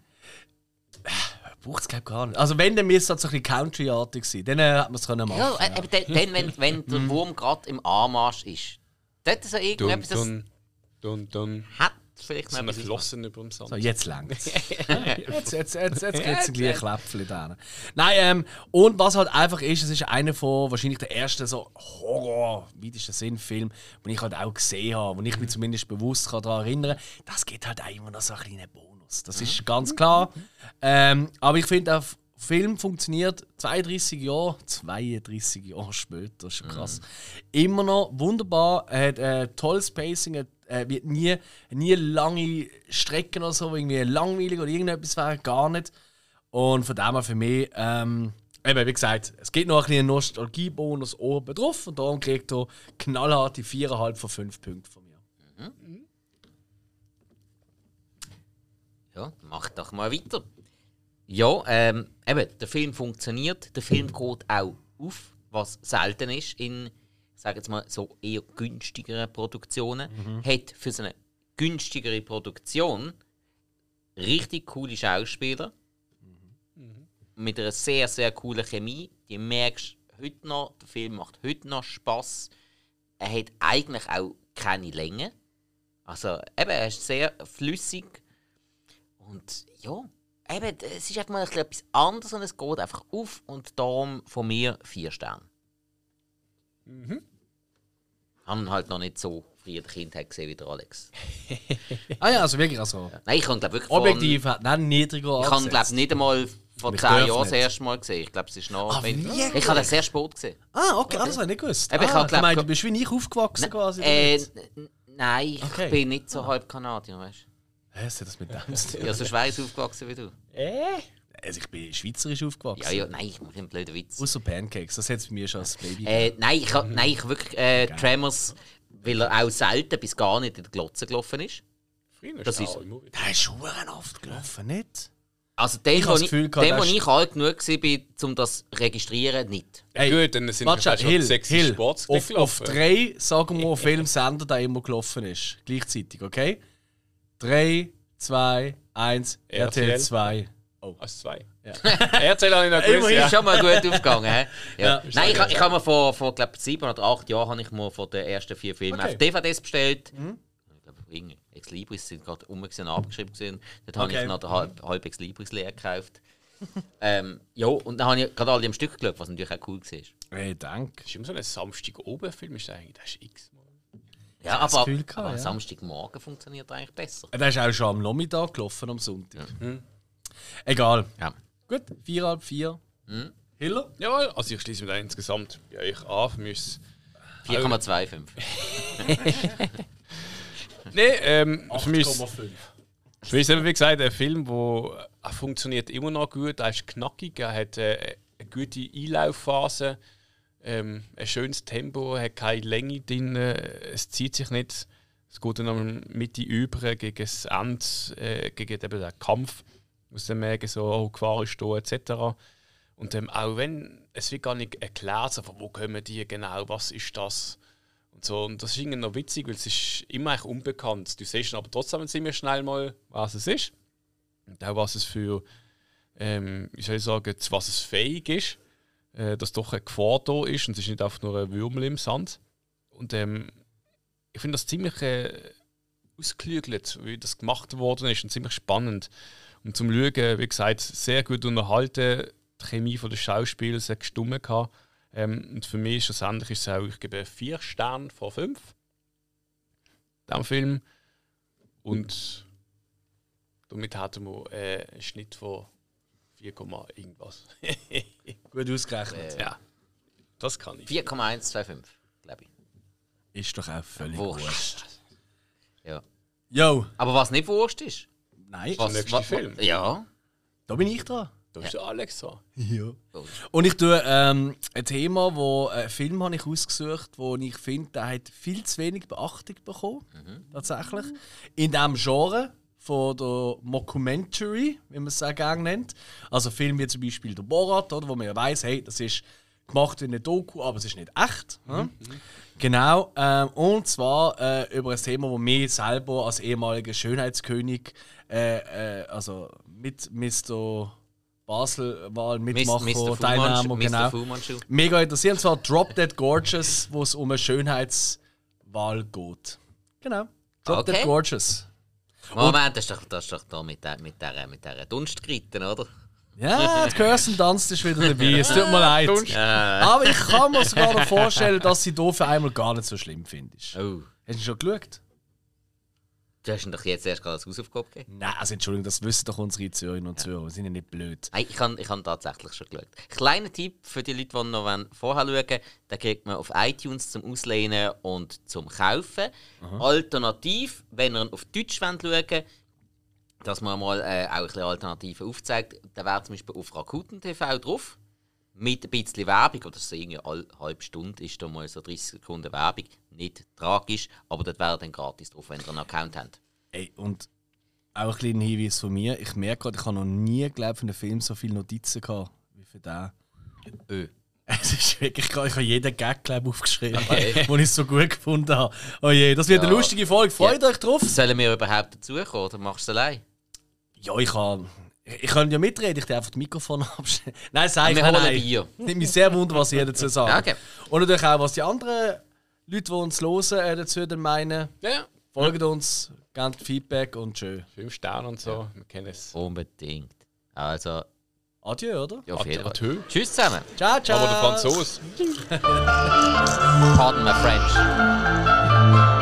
Speaker 2: [SIGHS]
Speaker 3: Braucht es glaube gar nicht. Also wenn, dann müsste es so ein bisschen Country-artig sein. Dann äh, hat man es können machen.
Speaker 2: Ja, äh, eben dann, dann, wenn, wenn der Wurm gerade im Anmarsch ist. Dort ist so
Speaker 1: Dun,
Speaker 2: irgendetwas, das
Speaker 1: dun, dun, dun.
Speaker 2: hat vielleicht
Speaker 1: So
Speaker 2: noch etwas
Speaker 1: Flossen über dem Sand.
Speaker 3: So, jetzt längt es. [LAUGHS] jetzt jetzt, jetzt, jetzt gibt es ein kleines Kläpfchen da. Nein, ähm, und was halt einfach ist, es ist einer von wahrscheinlich der ersten so Horror, weitesten Sinn Film, den ich halt auch gesehen habe, wo ich mich zumindest bewusst kann daran erinnern kann. Das gibt halt auch immer noch so einen kleinen Bonus. Das ist ganz klar. Ähm, aber ich finde, der Film funktioniert 32 Jahre, 32 Jahre später, das ist schon krass. Immer noch wunderbar, er hat äh, tolles Pacing, hat, äh, wird nie, nie lange Strecken oder so, irgendwie langweilig oder irgendetwas wäre, gar nicht. Und von dem her für mich ähm, Eben, wie gesagt, es gibt noch ein bisschen Nostalgiebonus oben drauf und darum kriegt er knallharte 4,5 von 5 Punkten von mir.
Speaker 2: Ja, mach doch mal weiter. Ja, ähm, eben, der Film funktioniert, der Film geht auch auf, was selten ist in, sage jetzt mal, so eher günstigeren Produktionen. Hat für so eine günstigere Produktion richtig coole Schauspieler mit einer sehr, sehr coolen Chemie. Die merkst heute noch, der Film macht heute noch Spaß. Er hat eigentlich auch keine Länge. Also eben, er ist sehr flüssig. Und ja, eben, es ist einfach mal ein bisschen etwas anderes und es geht einfach auf und darum von mir vier Sterne. Mhm. Haben halt noch nicht so früh Kindheit gesehen wie der Alex. [LAUGHS]
Speaker 3: Ah ja, also wirklich, also
Speaker 2: Nein, ich kann glaube wirklich
Speaker 3: objektiv hat nein, niedriger
Speaker 2: Ich habe
Speaker 3: angesetzt.
Speaker 2: glaube nicht einmal vor
Speaker 3: Ich
Speaker 2: zehn
Speaker 3: darf
Speaker 2: Jahren das erste Mal gesehen. Ich glaube, es ist noch.
Speaker 3: Ah, wirklich?
Speaker 2: ich habe das sehr spät gesehen.
Speaker 3: Ah, okay, das habe ich nicht gewusst.
Speaker 2: Ich
Speaker 3: ah, ich
Speaker 2: glaub-
Speaker 3: meine, du bist wie ich aufgewachsen quasi. oder
Speaker 2: Äh, nein, ich
Speaker 3: Okay.
Speaker 2: bin nicht so halb Kanadier, weißt
Speaker 3: Hä, was hat das mit dem zu
Speaker 2: du?
Speaker 3: tun?
Speaker 2: Ja, so schweiß aufgewachsen wie du
Speaker 3: also ich bin schweizerisch aufgewachsen.
Speaker 2: Ja, ja, nein, ich mache einen blöden Witz.
Speaker 3: Außer Pancakes, das hätte es mir schon als Baby
Speaker 2: äh, Nein, ich nein, ich wirklich äh, Tremors, weil er auch selten bis gar nicht in der Glotze gelaufen ist.
Speaker 1: Früher
Speaker 2: das
Speaker 1: ist,
Speaker 3: der ist schon oft gelaufen, nicht?
Speaker 2: Also dem,
Speaker 3: ich
Speaker 2: wo, ich, dem, wo ich alt genug war, um das zu registrieren, nicht.
Speaker 3: Hey,
Speaker 1: gut, dann sind wir schon
Speaker 3: Hill,
Speaker 1: sechs
Speaker 3: Hill,
Speaker 1: Sports
Speaker 3: auf, auf drei, sagen wir, auf welchem Sender der immer gelaufen ist. Gleichzeitig, okay? Drei, zwei, eins, RTL 2. Oh.
Speaker 1: Als zwei. Ja. [LAUGHS] Erzähl auch in der [LAUGHS]
Speaker 2: Immerhin
Speaker 1: ja.
Speaker 2: ist schon mal gut aufgegangen. He? Ja.
Speaker 3: ja
Speaker 2: Nein, ich, ich habe mir vor, vor glaub, sieben oder acht Jahren habe ich mir von den ersten vier Filmen
Speaker 3: okay.
Speaker 2: auf DVDs bestellt. Mhm. Ich glaube, Ex Libris sind gerade um abgeschrieben. Gewesen. Dort
Speaker 3: okay.
Speaker 2: habe ich noch den halb, halb Ex Libris leer gekauft. [LAUGHS] ähm, ja, und dann habe ich gerade alle am Stück geschaut, was natürlich auch cool war.
Speaker 3: Hey, danke.
Speaker 1: Das ist immer so ein Samstag-Oben-Film, ist eigentlich, das ist x-mal.
Speaker 2: Ja, aber, aber
Speaker 3: ja.
Speaker 2: Samstagmorgen funktioniert eigentlich besser.
Speaker 3: Äh, der ist auch schon am Nachmittag gelaufen, am Sonntag. Mhm. Egal.
Speaker 2: Ja.
Speaker 3: Gut, viereinhalb, vier. Hiller?
Speaker 1: Jawohl, also ich schließe mich da insgesamt bei euch an. Für mich ist
Speaker 2: 4,25. [LAUGHS]
Speaker 1: Nee, ähm, für mich ist
Speaker 3: 8,5.
Speaker 1: für mich ist wie gesagt, ein Film, der äh, funktioniert immer noch gut. Er ist knackig, er hat äh, eine gute Einlaufphase, ähm, ein schönes Tempo, hat keine Länge drin, äh, es zieht sich nicht. Es geht dann am Mitte über gegen das Ende, äh, gegen eben den Kampf, aus dem Mägen so, oh, Gefahr ist da, etc. Und ähm, auch wenn es wie gar nicht erklärt, so, wo kommen die genau, was ist das? Und, so. und das ist irgendwie noch witzig, weil es ist immer eigentlich unbekannt. Du siehst aber trotzdem ziemlich schnell mal, was es ist. Und auch was es für, ähm, wie soll ich sagen, zu was es fähig ist. Äh, dass doch eine Gefahr da ist und es ist nicht einfach nur ein Würmel im Sand. Und ähm, ich finde das ziemlich äh, ausgeklügelt, wie das gemacht worden ist und ziemlich spannend. Und zum Schauen, wie gesagt, sehr gut unterhalten. Die Chemie der Schauspieler sehr gestummen gehabt. Ähm, und für mich schlussendlich ist es auch, ich gebe vier Sterne von fünf. Dem Film. Und damit hatten wir äh, einen Schnitt von 4, irgendwas. [LAUGHS]
Speaker 3: Gut ausgerechnet.
Speaker 1: ja, das kann ich.
Speaker 2: 4,125, glaube ich.
Speaker 3: Ist doch auch völlig
Speaker 2: Wurscht.
Speaker 3: wurscht.
Speaker 2: Ja.
Speaker 3: Yo,
Speaker 2: Aber was nicht wurscht ist.
Speaker 3: Nein,
Speaker 2: Was,
Speaker 1: nächste
Speaker 2: was,
Speaker 1: Film.
Speaker 2: Ja.
Speaker 3: da bin ich dran.
Speaker 1: Da ist der Alex dran.
Speaker 3: Ja.
Speaker 2: Oh.
Speaker 3: Und ich tue ähm, ein Thema, wo äh, einen Film habe ich ausgesucht, wo ich finde, der hat viel zu wenig Beachtung bekommen, tatsächlich. In diesem Genre von der Mockumentary, wie man es auch gerne nennt. Also Filme wie zum Beispiel der Borat, oder, wo man ja weiss, hey, das ist gemacht wie eine Doku, aber es ist nicht echt. ja. Genau. Ähm, und zwar äh, über ein Thema, wo mir selber als ehemaliger Schönheitskönig, äh, äh, also mit Mr. Basel-Wahl Mitmacher,
Speaker 2: Mr. Mr.
Speaker 3: genau. Mega interessant, und zwar Drop Dead Gorgeous, wo es um eine Schönheitswahl geht. Genau. Drop
Speaker 2: Okay.
Speaker 3: Dead Gorgeous.
Speaker 2: Moment, das ist doch, das ist doch da mit der, mit der, mit der Dunstgritten, oder?
Speaker 3: Ja, die Kirsten tanzt ist wieder dabei. Es tut mir leid. Aber ich kann mir sogar noch vorstellen, dass sie hier für einmal gar nicht so schlimm findest.
Speaker 2: Oh.
Speaker 3: Hast du schon geschaut?
Speaker 2: Du hast ihn doch jetzt erst gerade als Hausaufgabe gegeben.
Speaker 3: Nein, also Entschuldigung, das wissen doch unsere Zuhörerinnen und Zuhörer. Wir sind ja nicht blöd.
Speaker 2: Nein, ich habe ich hab tatsächlich schon geschaut. Kleiner Tipp für die Leute, die noch vorher schauen wollen, den kriegt man auf iTunes zum Auslehnen und zum Kaufen. Alternativ, wenn ihr auf Deutsch schauen wollt, dass man mal äh, auch ein bisschen Alternativen aufzeigt, dann wäre zum Beispiel auf Rakuten TV drauf. Mit ein bisschen Werbung, oder so irgendwie alle halbe Stunde ist da mal so 30 Sekunden Werbung. Nicht tragisch, aber das wäre dann gratis drauf, wenn ihr einen Account habt.
Speaker 3: Ey, und auch ein kleiner Hinweis von mir. Ich merke gerade, ich habe noch nie, glaube für einen Film so viele Notizen gehabt wie für den.
Speaker 2: Ö.
Speaker 3: Es ist wirklich, ich habe jeden Gag glaub, aufgeschrieben,
Speaker 2: Okay. [LAUGHS]
Speaker 3: den ich so gut gefunden habe. Oh je, das wird eine
Speaker 2: Ja.
Speaker 3: lustige Folge. Freut
Speaker 2: Ja.
Speaker 3: euch drauf.
Speaker 2: Sollen wir überhaupt dazukommen oder machst du es allein?
Speaker 3: Ja, ich kann. Ich, kann ja mitreden, ich darf einfach das Mikrofon [LAUGHS] abstellen. Nein, sag ich nein.
Speaker 2: Bier.
Speaker 3: Nimmt mich sehr wunder, was ihr dazu sagt.
Speaker 2: Ja, okay.
Speaker 3: Und natürlich auch, was die anderen Leute, die uns hören, äh, dazu dann meinen.
Speaker 1: Ja.
Speaker 3: Folgt uns, gebt Feedback und schön.
Speaker 1: Fünf Sterne und so, wir kennen es.
Speaker 2: Unbedingt. Also,
Speaker 3: Adieu, oder?
Speaker 2: ja, auf jeden Fall.
Speaker 1: Adieu.
Speaker 2: Tschüss zusammen.
Speaker 3: Ciao, ciao.
Speaker 1: Aber der Franzose. [LAUGHS] [LAUGHS]
Speaker 2: Pardon my French.